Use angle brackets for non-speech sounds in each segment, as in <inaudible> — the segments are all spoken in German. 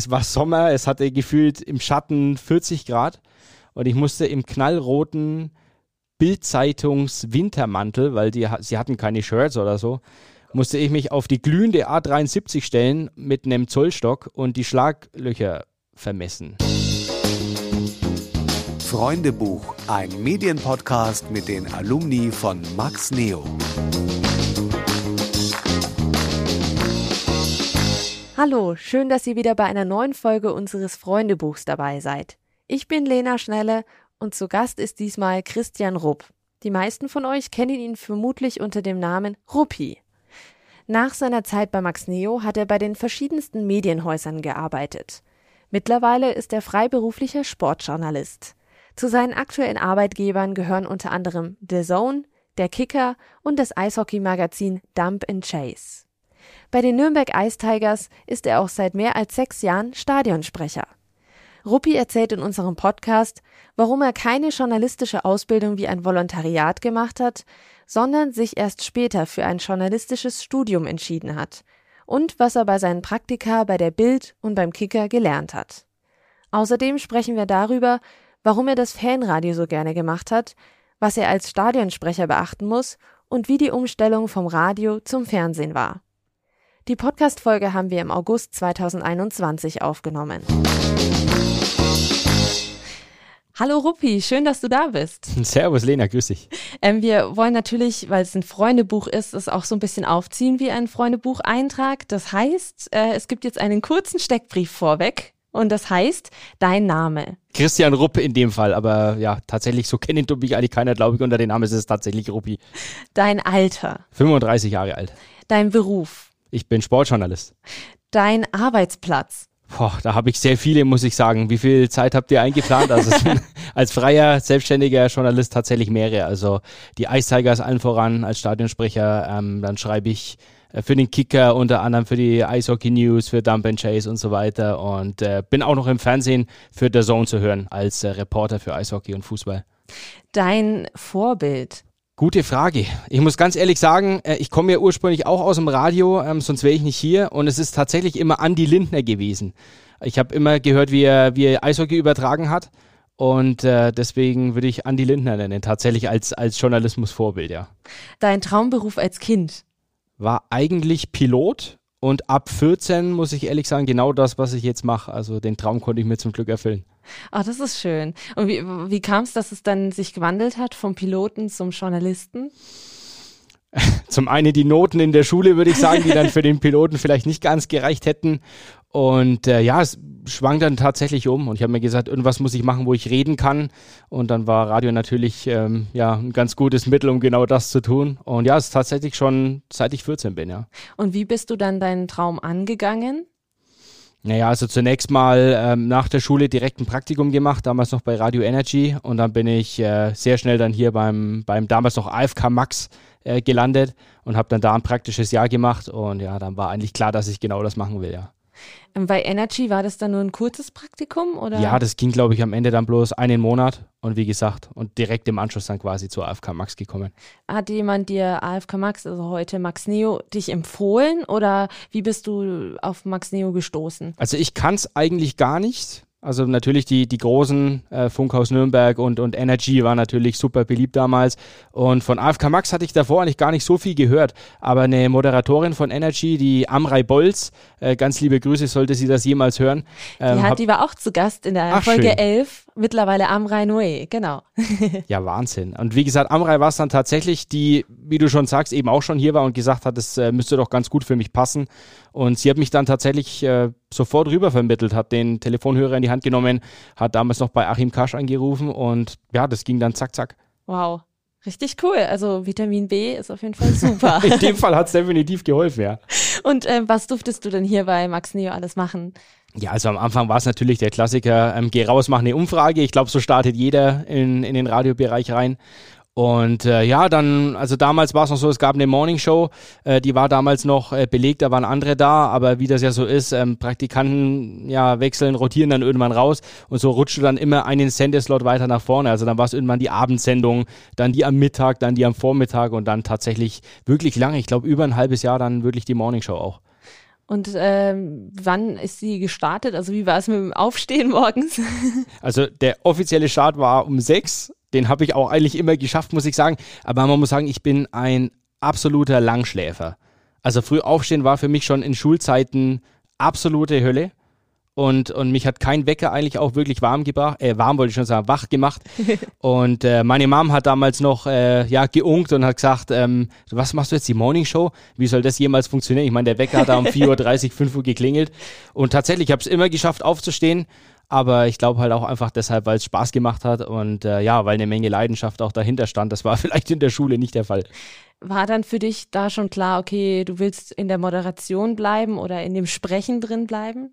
Es war Sommer, es hatte gefühlt im Schatten 40 Grad und ich musste im knallroten Bildzeitungs-Wintermantel, weil die, sie hatten keine Shirts oder so, musste ich mich auf die glühende A73 stellen mit einem Zollstock und die Schlaglöcher vermessen. Freundebuch, ein Medienpodcast mit den Alumni von Max Neo. Hallo, schön, dass ihr wieder bei einer neuen Folge unseres Freundebuchs dabei seid. Ich bin Lena Schnelle und zu Gast ist diesmal Christian Rupp. Die meisten von euch kennen ihn vermutlich unter dem Namen Ruppi. Nach seiner Zeit bei Max Neo hat er bei den verschiedensten Medienhäusern gearbeitet. Mittlerweile ist er freiberuflicher Sportjournalist. Zu seinen aktuellen Arbeitgebern gehören unter anderem The Zone, der Kicker und das Eishockey-Magazin Dump and Chase. Bei den Nürnberg Ice Tigers ist er auch seit mehr als sechs Jahren Stadionsprecher. Ruppi erzählt in unserem Podcast, warum er keine journalistische Ausbildung wie ein Volontariat gemacht hat, sondern sich erst später für ein journalistisches Studium entschieden hat und was er bei seinen Praktika bei der Bild und beim Kicker gelernt hat. Außerdem sprechen wir darüber, warum er das Fanradio so gerne gemacht hat, was er als Stadionsprecher beachten muss und wie die Umstellung vom Radio zum Fernsehen war. Die Podcast-Folge haben wir im August 2021 aufgenommen. Hallo Ruppi, schön, dass du da bist. <laughs> Servus Lena, grüß dich. Ähm, wir wollen natürlich, weil es ein Freundebuch ist, es auch so ein bisschen aufziehen wie ein Freundebucheintrag. Das heißt, äh, es gibt jetzt einen kurzen Steckbrief vorweg und das heißt dein Name. Christian Rupp in dem Fall, aber ja, tatsächlich, so kennt mich eigentlich keiner, glaube ich, unter dem Namen ist es tatsächlich Ruppi. Dein Alter. 35 Jahre alt. Dein Beruf. Ich bin Sportjournalist. Dein Arbeitsplatz. Boah, da habe ich sehr viele, muss ich sagen. Wie viel Zeit habt ihr eingeplant? Also <laughs> als freier, selbstständiger Journalist tatsächlich mehrere. Also die Ice Tigers allen voran als Stadionsprecher. Ähm, dann schreibe ich äh, für den Kicker, unter anderem für die Eishockey News, für Dump and Chase und so weiter. Und äh, bin auch noch im Fernsehen für The Zone zu hören als äh, Reporter für Eishockey und Fußball. Dein Vorbild. Gute Frage. Ich muss ganz ehrlich sagen, äh, ich komme ja ursprünglich auch aus dem Radio, ähm, sonst wäre ich nicht hier. Und es ist tatsächlich immer Andy Lindner gewesen. Ich habe immer gehört, wie er, wie er Eishockey übertragen hat. Und äh, deswegen würde ich Andy Lindner nennen, tatsächlich als, als Journalismusvorbild, ja. Dein Traumberuf als Kind? war eigentlich Pilot und ab 14 muss ich ehrlich sagen, genau das, was ich jetzt mache. Also den Traum konnte ich mir zum Glück erfüllen. Ah, das ist schön. Und wie, wie kam es, dass es dann sich gewandelt hat vom Piloten zum Journalisten? <laughs> Zum einen die Noten in der Schule, würde ich sagen, die dann für den Piloten vielleicht nicht ganz gereicht hätten. Und äh, ja, es schwang dann tatsächlich um und ich habe mir gesagt, irgendwas muss ich machen, wo ich reden kann. Und dann war Radio natürlich ähm, ja ein ganz gutes Mittel, um genau das zu tun. Und ja, es ist tatsächlich schon seit ich 14 bin, ja. Und wie bist du dann deinen Traum angegangen? Naja, also zunächst mal ähm, nach der Schule direkt ein Praktikum gemacht, damals noch bei Radio Energy. Und dann bin ich äh, sehr schnell dann hier beim, beim damals noch AFK Max äh, gelandet und habe dann da ein praktisches Jahr gemacht. Und ja, dann war eigentlich klar, dass ich genau das machen will, ja. Ähm, bei Energy war das dann nur ein kurzes Praktikum oder? Ja, das ging glaube ich am Ende dann bloß einen Monat und wie gesagt und direkt im Anschluss dann quasi zur AFK Max gekommen. Hat jemand dir AFK Max, also heute Max Neo, dich empfohlen oder wie bist du auf Max Neo gestoßen? Also ich kann es eigentlich gar nicht. Also natürlich die, die großen äh, Funkhaus Nürnberg und, und Energy war natürlich super beliebt damals. Und von AFK Max hatte ich davor eigentlich gar nicht so viel gehört. Aber eine Moderatorin von Energy, die Amrei Bolz, äh, ganz liebe Grüße, sollte sie das jemals hören. Ähm, die, hat, die war auch zu Gast in der Ach, Folge schön. 11, mittlerweile Amrei Noe, genau. <laughs> ja, Wahnsinn. Und wie gesagt, Amrei war es dann tatsächlich, die, wie du schon sagst, eben auch schon hier war und gesagt hat, es äh, müsste doch ganz gut für mich passen. Und sie hat mich dann tatsächlich äh, sofort rüber vermittelt, hat den Telefonhörer in die Hand genommen, hat damals noch bei Achim Kasch angerufen und ja, das ging dann zack, zack. Wow. Richtig cool. Also Vitamin B ist auf jeden Fall super. <laughs> in dem Fall hat es definitiv geholfen, ja. Und äh, was durftest du denn hier bei Max Neo alles machen? Ja, also am Anfang war es natürlich der Klassiker, ähm, geh raus, mach eine Umfrage. Ich glaube, so startet jeder in, in den Radiobereich rein. Und äh, ja, dann, also damals war es noch so, es gab eine Morning Show, äh, die war damals noch äh, belegt, da waren andere da, aber wie das ja so ist, ähm, Praktikanten ja wechseln, rotieren dann irgendwann raus und so rutschte dann immer einen Sendeslot weiter nach vorne. Also dann war es irgendwann die Abendsendung, dann die am Mittag, dann die am Vormittag und dann tatsächlich wirklich lange, ich glaube über ein halbes Jahr dann wirklich die Morning Show auch. Und ähm, wann ist sie gestartet? Also wie war es mit dem Aufstehen morgens? Also der offizielle Start war um sechs. Den habe ich auch eigentlich immer geschafft, muss ich sagen. Aber man muss sagen, ich bin ein absoluter Langschläfer. Also früh aufstehen war für mich schon in Schulzeiten absolute Hölle und, und mich hat kein Wecker eigentlich auch wirklich warm gebracht, äh, warm wollte ich schon sagen, wach gemacht. <laughs> und äh, meine Mom hat damals noch äh, ja geunkt und hat gesagt, ähm, was machst du jetzt die Morning Show? Wie soll das jemals funktionieren? Ich meine, der Wecker hat da um <laughs> 4.30 Uhr, 5 Uhr geklingelt und tatsächlich, ich habe es immer geschafft aufzustehen. Aber ich glaube halt auch einfach deshalb, weil es Spaß gemacht hat und äh, ja, weil eine Menge Leidenschaft auch dahinter stand. Das war <laughs> vielleicht in der Schule nicht der Fall. War dann für dich da schon klar, okay, du willst in der Moderation bleiben oder in dem Sprechen drin bleiben?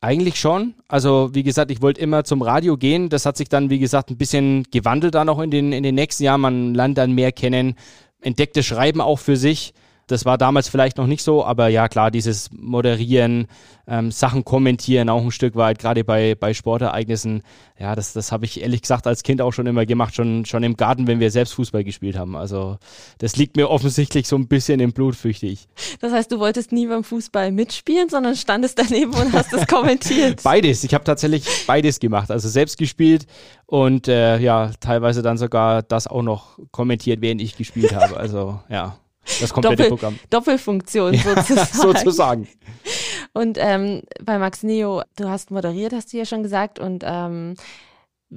Eigentlich schon. Also wie gesagt, ich wollte immer zum Radio gehen. Das hat sich dann, wie gesagt, ein bisschen gewandelt dann auch in den, in den nächsten Jahren. Man lernt dann mehr kennen, entdeckte Schreiben auch für sich. Das war damals vielleicht noch nicht so, aber ja klar, dieses Moderieren, ähm, Sachen kommentieren auch ein Stück weit, gerade bei, bei Sportereignissen, ja, das, das habe ich ehrlich gesagt als Kind auch schon immer gemacht, schon, schon im Garten, wenn wir selbst Fußball gespielt haben. Also das liegt mir offensichtlich so ein bisschen im Blut, fürchte ich. Das heißt, du wolltest nie beim Fußball mitspielen, sondern standest daneben und hast es <laughs> kommentiert. beides, ich habe tatsächlich beides gemacht, also selbst gespielt und äh, ja, teilweise dann sogar das auch noch kommentiert, während ich gespielt habe. Also ja. Das komplette Doppel, Programm. Doppelfunktion sozusagen. Ja, sozusagen. Und ähm, bei Max Neo, du hast moderiert, hast du ja schon gesagt, und ähm,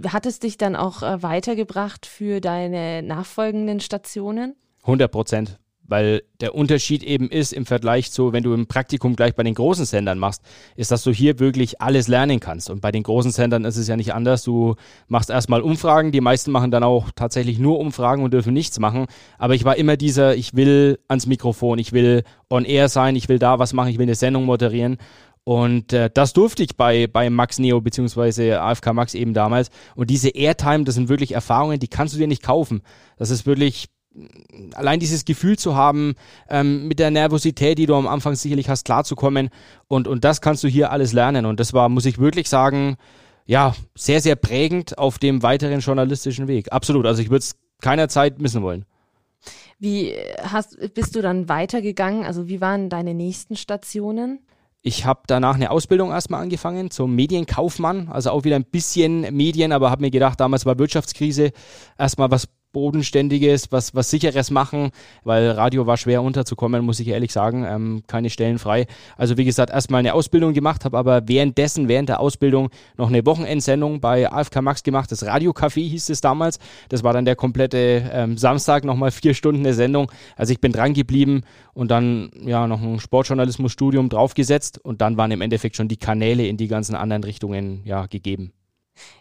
hat es dich dann auch äh, weitergebracht für deine nachfolgenden Stationen? 100 Prozent weil der Unterschied eben ist im Vergleich zu, wenn du im Praktikum gleich bei den großen Sendern machst, ist, dass du hier wirklich alles lernen kannst. Und bei den großen Sendern ist es ja nicht anders. Du machst erstmal Umfragen, die meisten machen dann auch tatsächlich nur Umfragen und dürfen nichts machen. Aber ich war immer dieser, ich will ans Mikrofon, ich will on air sein, ich will da was machen, ich will eine Sendung moderieren. Und äh, das durfte ich bei, bei Max Neo beziehungsweise AFK Max eben damals. Und diese Airtime, das sind wirklich Erfahrungen, die kannst du dir nicht kaufen. Das ist wirklich allein dieses Gefühl zu haben, ähm, mit der Nervosität, die du am Anfang sicherlich hast, klarzukommen. Und, und das kannst du hier alles lernen. Und das war, muss ich wirklich sagen, ja, sehr, sehr prägend auf dem weiteren journalistischen Weg. Absolut. Also ich würde es keiner Zeit missen wollen. Wie hast, bist du dann weitergegangen? Also wie waren deine nächsten Stationen? Ich habe danach eine Ausbildung erstmal angefangen zum Medienkaufmann, also auch wieder ein bisschen Medien, aber habe mir gedacht, damals war Wirtschaftskrise, erstmal was Bodenständiges, was, was Sicheres machen, weil Radio war schwer unterzukommen, muss ich ehrlich sagen. Ähm, keine Stellen frei. Also wie gesagt, erstmal eine Ausbildung gemacht, habe aber währenddessen, während der Ausbildung noch eine Wochenendsendung bei AFK Max gemacht. Das Radiocafé hieß es damals. Das war dann der komplette ähm, Samstag, nochmal vier Stunden eine Sendung. Also ich bin dran geblieben und dann ja noch ein Sportjournalismusstudium draufgesetzt und dann waren im Endeffekt schon die Kanäle in die ganzen anderen Richtungen ja gegeben.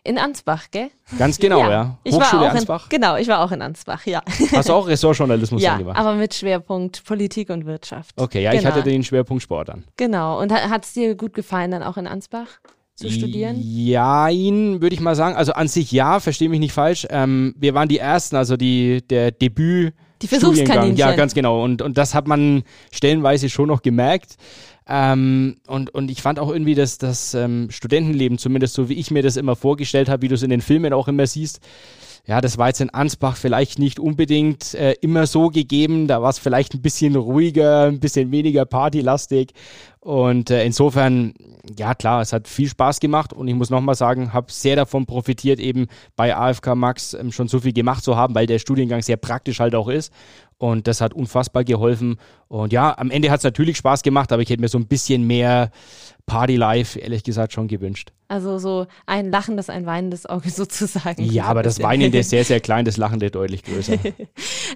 In Ansbach, gell? Ganz genau, ja. ja. Ich Hochschule war auch Ansbach? In, genau, ich war auch in Ansbach, ja. Hast du auch Ressortjournalismus ja, gemacht? aber mit Schwerpunkt Politik und Wirtschaft. Okay, ja, genau. ich hatte den Schwerpunkt Sport an. Genau. Und hat es dir gut gefallen, dann auch in Ansbach? zu studieren? Ja, ihn würde ich mal sagen. Also an sich ja, verstehe mich nicht falsch. Ähm, wir waren die Ersten, also die, der Debüt. Die Versuchskaninchen. Ja, ganz genau. Und, und das hat man stellenweise schon noch gemerkt. Ähm, und, und ich fand auch irgendwie, dass das ähm, Studentenleben, zumindest so wie ich mir das immer vorgestellt habe, wie du es in den Filmen auch immer siehst, ja, das war jetzt in Ansbach vielleicht nicht unbedingt äh, immer so gegeben. Da war es vielleicht ein bisschen ruhiger, ein bisschen weniger partylastig. Und äh, insofern, ja klar, es hat viel Spaß gemacht und ich muss nochmal sagen, habe sehr davon profitiert, eben bei AFK Max ähm, schon so viel gemacht zu haben, weil der Studiengang sehr praktisch halt auch ist. Und das hat unfassbar geholfen. Und ja, am Ende hat es natürlich Spaß gemacht, aber ich hätte mir so ein bisschen mehr Party Life, ehrlich gesagt, schon gewünscht. Also so ein lachendes, ein weinendes Auge <laughs> sozusagen. Ja, aber das Weinende ist <laughs> sehr, sehr klein, das Lachende deutlich größer.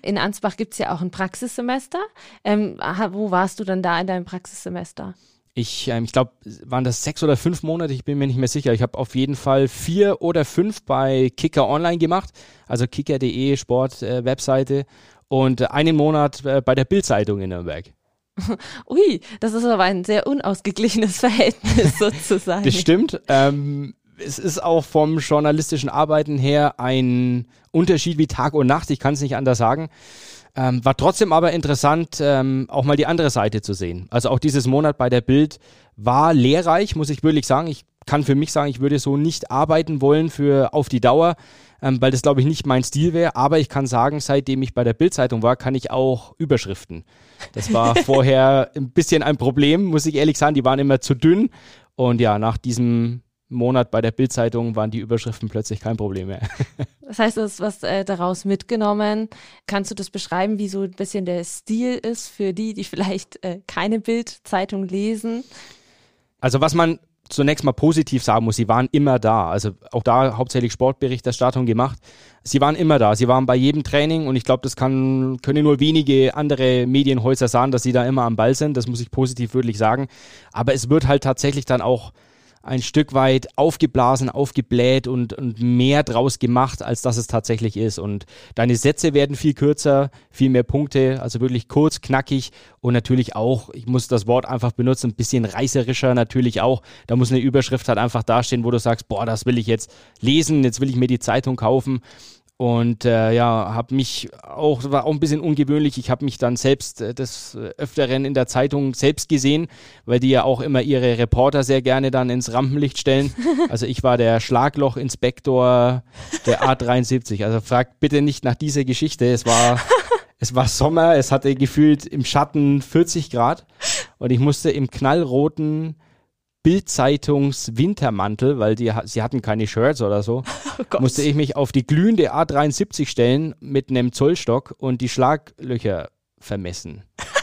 In Ansbach gibt es ja auch ein Praxissemester. Ähm, wo warst du dann da in deinem Praxissemester? Ich, ähm, ich glaube, waren das sechs oder fünf Monate, ich bin mir nicht mehr sicher. Ich habe auf jeden Fall vier oder fünf bei Kicker Online gemacht, also kicker.de Sport-Webseite. Äh, und einen Monat äh, bei der Bildzeitung in Nürnberg. <laughs> Ui, das ist aber ein sehr unausgeglichenes <laughs> Verhältnis sozusagen. Das stimmt. Ähm, es ist auch vom journalistischen Arbeiten her ein Unterschied wie Tag und Nacht. Ich kann es nicht anders sagen. Ähm, war trotzdem aber interessant, ähm, auch mal die andere Seite zu sehen. Also auch dieses Monat bei der Bild war lehrreich, muss ich wirklich sagen. Ich kann für mich sagen, ich würde so nicht arbeiten wollen für auf die Dauer, ähm, weil das glaube ich nicht mein Stil wäre. Aber ich kann sagen, seitdem ich bei der Bildzeitung war, kann ich auch Überschriften. Das war <laughs> vorher ein bisschen ein Problem, muss ich ehrlich sagen. Die waren immer zu dünn. Und ja, nach diesem Monat bei der Bildzeitung waren die Überschriften plötzlich kein Problem mehr. <laughs> Das heißt, du hast was äh, daraus mitgenommen. Kannst du das beschreiben, wie so ein bisschen der Stil ist für die, die vielleicht äh, keine Bildzeitung lesen? Also was man zunächst mal positiv sagen muss, sie waren immer da. Also auch da hauptsächlich Sportberichterstattung gemacht. Sie waren immer da. Sie waren bei jedem Training und ich glaube, das kann, können nur wenige andere Medienhäuser sagen, dass sie da immer am Ball sind. Das muss ich positiv wirklich sagen. Aber es wird halt tatsächlich dann auch ein Stück weit aufgeblasen, aufgebläht und, und mehr draus gemacht, als dass es tatsächlich ist. Und deine Sätze werden viel kürzer, viel mehr Punkte, also wirklich kurz, knackig und natürlich auch, ich muss das Wort einfach benutzen, ein bisschen reißerischer natürlich auch. Da muss eine Überschrift halt einfach dastehen, wo du sagst, boah, das will ich jetzt lesen, jetzt will ich mir die Zeitung kaufen. Und äh, ja, habe mich auch, war auch ein bisschen ungewöhnlich, ich habe mich dann selbst äh, des Öfteren in der Zeitung selbst gesehen, weil die ja auch immer ihre Reporter sehr gerne dann ins Rampenlicht stellen. <laughs> Also ich war der Schlaglochinspektor der A73. Also fragt bitte nicht nach dieser Geschichte. Es war, <laughs> es war Sommer, es hatte gefühlt im Schatten 40 Grad und ich musste im knallroten Bildzeitungs Wintermantel, weil die, sie hatten keine Shirts oder so, <laughs> oh musste ich mich auf die glühende A73 stellen mit einem Zollstock und die Schlaglöcher vermessen. <laughs>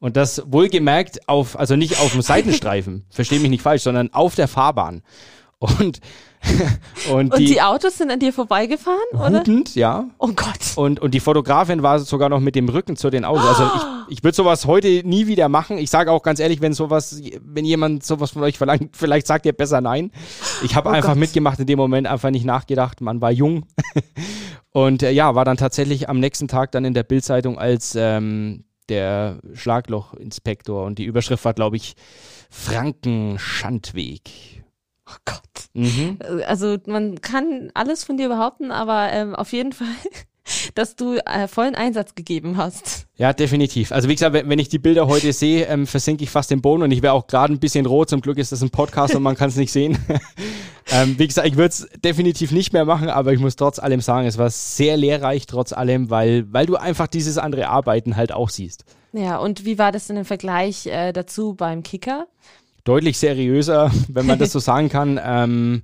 Und das wohlgemerkt auf, also nicht auf dem Seitenstreifen, verstehe mich nicht falsch, sondern auf der Fahrbahn. Und <laughs> und, und die, die, Autos sind an dir vorbeigefahren, oder? Hutend, ja. Oh Gott. Und, und die Fotografin war sogar noch mit dem Rücken zu den Autos. Also ich, ich würde sowas heute nie wieder machen. Ich sage auch ganz ehrlich, wenn sowas, wenn jemand sowas von euch verlangt, <laughs> vielleicht sagt ihr besser nein. Ich habe oh einfach Gott. mitgemacht in dem Moment, einfach nicht nachgedacht. Man war jung. <laughs> und äh, ja, war dann tatsächlich am nächsten Tag dann in der Bildzeitung als ähm, der Schlaglochinspektor. Und die Überschrift war, glaube ich, Franken-Schandweg. Oh Gott. Mhm. Also man kann alles von dir behaupten, aber ähm, auf jeden <laughs> Fall, dass du äh, vollen Einsatz gegeben hast. Ja, definitiv. Also wie gesagt, wenn ich die Bilder heute sehe, ähm, versinke ich fast den Boden und ich wäre auch gerade ein bisschen rot. Zum Glück ist das ein Podcast und man kann es nicht sehen. <laughs> ähm, wie gesagt, ich würde es definitiv nicht mehr machen, aber ich muss trotz allem sagen, es war sehr lehrreich trotz allem, weil, weil du einfach dieses andere Arbeiten halt auch siehst. Ja, und wie war das denn im Vergleich äh, dazu beim Kicker? Deutlich seriöser, <laughs> wenn man das so <laughs> sagen kann. Ähm,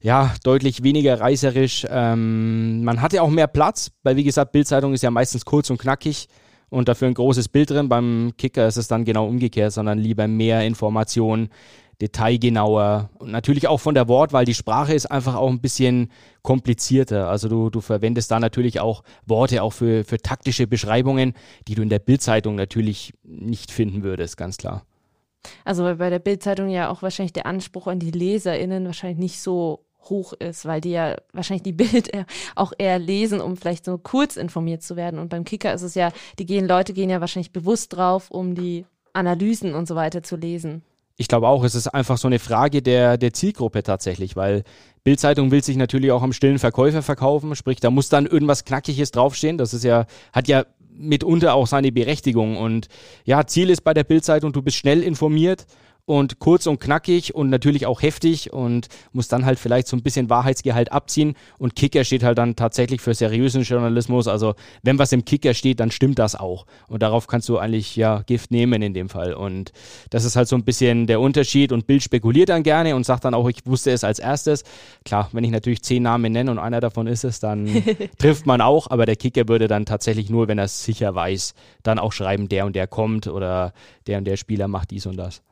ja, deutlich weniger reißerisch. Ähm, man hatte auch mehr Platz, weil wie gesagt, Bildzeitung ist ja meistens kurz und knackig und dafür ein großes Bild drin. Beim Kicker ist es dann genau umgekehrt, sondern lieber mehr Informationen, detailgenauer und natürlich auch von der Wortwahl. Die Sprache ist einfach auch ein bisschen komplizierter. Also du, du verwendest da natürlich auch Worte auch für, für taktische Beschreibungen, die du in der Bildzeitung natürlich nicht finden würdest, ganz klar. Also bei der Bildzeitung ja auch wahrscheinlich der Anspruch an die LeserInnen wahrscheinlich nicht so hoch ist, weil die ja wahrscheinlich die <laughs> Bild auch eher lesen, um vielleicht so kurz informiert zu werden. Und beim Kicker ist es ja, die gehen, Leute gehen ja wahrscheinlich bewusst drauf, um die Analysen und so weiter zu lesen. Ich glaube auch, es ist einfach so eine Frage der, der Zielgruppe tatsächlich, weil Bildzeitung will sich natürlich auch am stillen Verkäufer verkaufen, sprich, da muss dann irgendwas Knackiges draufstehen. Das ist ja, hat ja mitunter auch seine Berechtigung. Und ja, Ziel ist bei der Bildzeitung, du bist schnell informiert und kurz und knackig und natürlich auch heftig und muss dann halt vielleicht so ein bisschen Wahrheitsgehalt abziehen. Und Kicker steht halt dann tatsächlich für seriösen Journalismus. Also wenn was im Kicker steht, dann stimmt das auch. Und darauf kannst du eigentlich ja Gift nehmen in dem Fall. Und das ist halt so ein bisschen der Unterschied. Und Bild spekuliert dann gerne und sagt dann auch, ich wusste es als erstes. Klar, wenn ich natürlich zehn Namen nenne und einer davon ist es, dann <laughs> trifft man auch. Aber der Kicker würde dann tatsächlich nur, wenn er es sicher weiß, dann auch schreiben, der und der kommt oder der und der Spieler macht dies und das.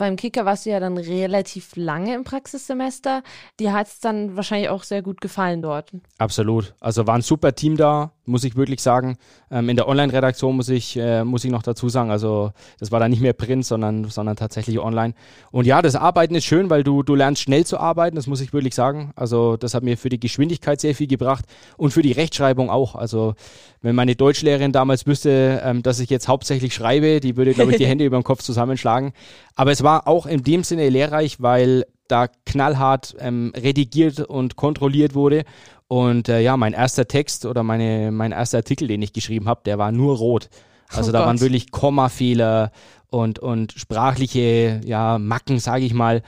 Beim Kicker warst du ja dann relativ lange im Praxissemester. Dir hat es dann wahrscheinlich auch sehr gut gefallen dort. Absolut. Also war ein super Team da, muss ich wirklich sagen. Ähm, in der Online-Redaktion muss ich, äh, muss ich noch dazu sagen. Also das war dann nicht mehr Print, sondern, sondern tatsächlich online. Und ja, das Arbeiten ist schön, weil du, du lernst schnell zu arbeiten, das muss ich wirklich sagen. Also das hat mir für die Geschwindigkeit sehr viel gebracht und für die Rechtschreibung auch. Also wenn meine Deutschlehrerin damals wüsste, ähm, dass ich jetzt hauptsächlich schreibe, die würde, glaube ich, die <laughs> Hände über den Kopf zusammenschlagen. Aber es war auch in dem Sinne lehrreich, weil da knallhart ähm, redigiert und kontrolliert wurde. Und äh, ja, mein erster Text oder meine, mein erster Artikel, den ich geschrieben habe, der war nur rot. Also oh da Gott. waren wirklich Kommafehler und, und sprachliche ja, Macken, sage ich mal.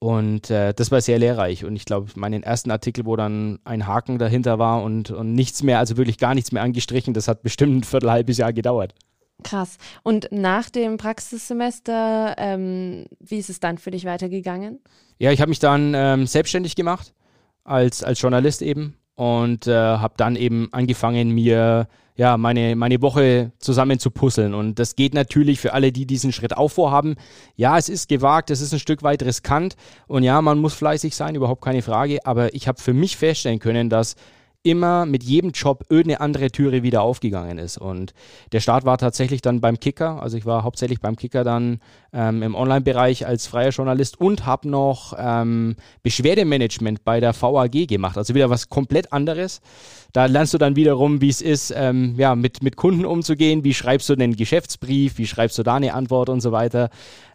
Und äh, das war sehr lehrreich. Und ich glaube, meinen ersten Artikel, wo dann ein Haken dahinter war und, und nichts mehr, also wirklich gar nichts mehr angestrichen, das hat bestimmt ein Viertelhalbes Jahr gedauert. Krass. Und nach dem Praxissemester, ähm, wie ist es dann für dich weitergegangen? Ja, ich habe mich dann ähm, selbstständig gemacht als, als Journalist eben und äh, habe dann eben angefangen, mir ja, meine, meine Woche zusammen zu puzzeln. Und das geht natürlich für alle, die diesen Schritt auch vorhaben. Ja, es ist gewagt, es ist ein Stück weit riskant und ja, man muss fleißig sein, überhaupt keine Frage. Aber ich habe für mich feststellen können, dass immer mit jedem Job irgendeine andere Türe wieder aufgegangen ist. Und der Start war tatsächlich dann beim Kicker. Also ich war hauptsächlich beim Kicker dann ähm, im Online-Bereich als freier Journalist und habe noch ähm, Beschwerdemanagement bei der VAG gemacht. Also wieder was komplett anderes. Da lernst du dann wiederum, wie es ist, ähm, ja, mit, mit Kunden umzugehen. Wie schreibst du einen Geschäftsbrief? Wie schreibst du da eine Antwort und so weiter?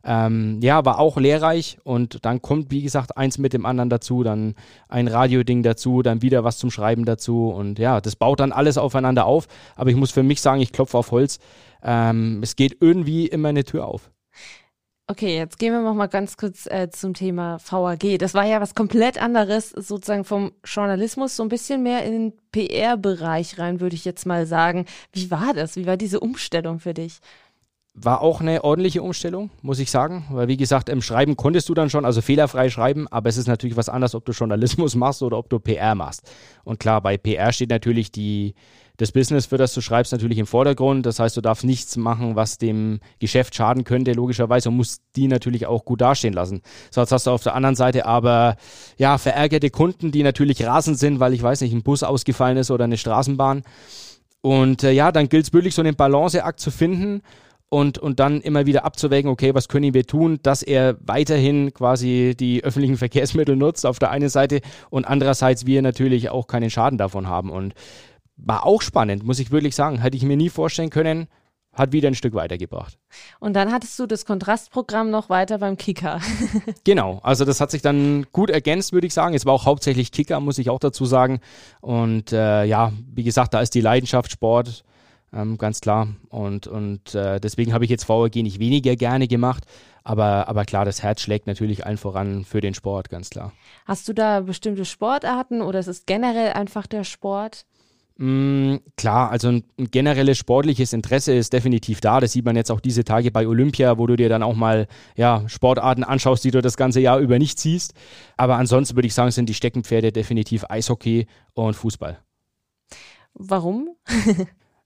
Ähm, ja, war auch lehrreich und dann kommt, wie gesagt, eins mit dem anderen dazu, dann ein Radioding dazu, dann wieder was zum Schreiben dazu und ja, das baut dann alles aufeinander auf. Aber ich muss für mich sagen, ich klopfe auf Holz. Ähm, es geht irgendwie immer eine Tür auf. Okay, jetzt gehen wir noch mal ganz kurz äh, zum Thema VAG. Das war ja was komplett anderes, sozusagen vom Journalismus, so ein bisschen mehr in den PR-Bereich rein, würde ich jetzt mal sagen. Wie war das? Wie war diese Umstellung für dich? War auch eine ordentliche Umstellung, muss ich sagen. Weil, wie gesagt, im Schreiben konntest du dann schon, also fehlerfrei schreiben, aber es ist natürlich was anderes, ob du Journalismus machst oder ob du PR machst. Und klar, bei PR steht natürlich die, das Business, für das du schreibst, natürlich im Vordergrund. Das heißt, du darfst nichts machen, was dem Geschäft schaden könnte, logischerweise, und musst die natürlich auch gut dastehen lassen. So, jetzt hast du auf der anderen Seite aber, ja, verärgerte Kunden, die natürlich rasend sind, weil ich weiß nicht, ein Bus ausgefallen ist oder eine Straßenbahn. Und äh, ja, dann gilt es wirklich so einen Balanceakt zu finden und, und dann immer wieder abzuwägen, okay, was können wir tun, dass er weiterhin quasi die öffentlichen Verkehrsmittel nutzt auf der einen Seite und andererseits wir natürlich auch keinen Schaden davon haben. Und war auch spannend, muss ich wirklich sagen. Hätte ich mir nie vorstellen können, hat wieder ein Stück weitergebracht. Und dann hattest du das Kontrastprogramm noch weiter beim Kicker. <laughs> genau, also das hat sich dann gut ergänzt, würde ich sagen. Es war auch hauptsächlich Kicker, muss ich auch dazu sagen. Und äh, ja, wie gesagt, da ist die Leidenschaft Sport ähm, ganz klar. Und, und äh, deswegen habe ich jetzt VRG nicht weniger gerne gemacht. Aber, aber klar, das Herz schlägt natürlich allen voran für den Sport, ganz klar. Hast du da bestimmte Sportarten oder ist es generell einfach der Sport? Mm, klar, also ein, generelles sportliches Interesse ist definitiv da. Das sieht man jetzt auch diese Tage bei Olympia, wo du dir dann auch mal ja, Sportarten anschaust, die du das ganze Jahr über nicht siehst. Aber ansonsten würde ich sagen, sind die Steckenpferde definitiv Eishockey und Fußball. Warum?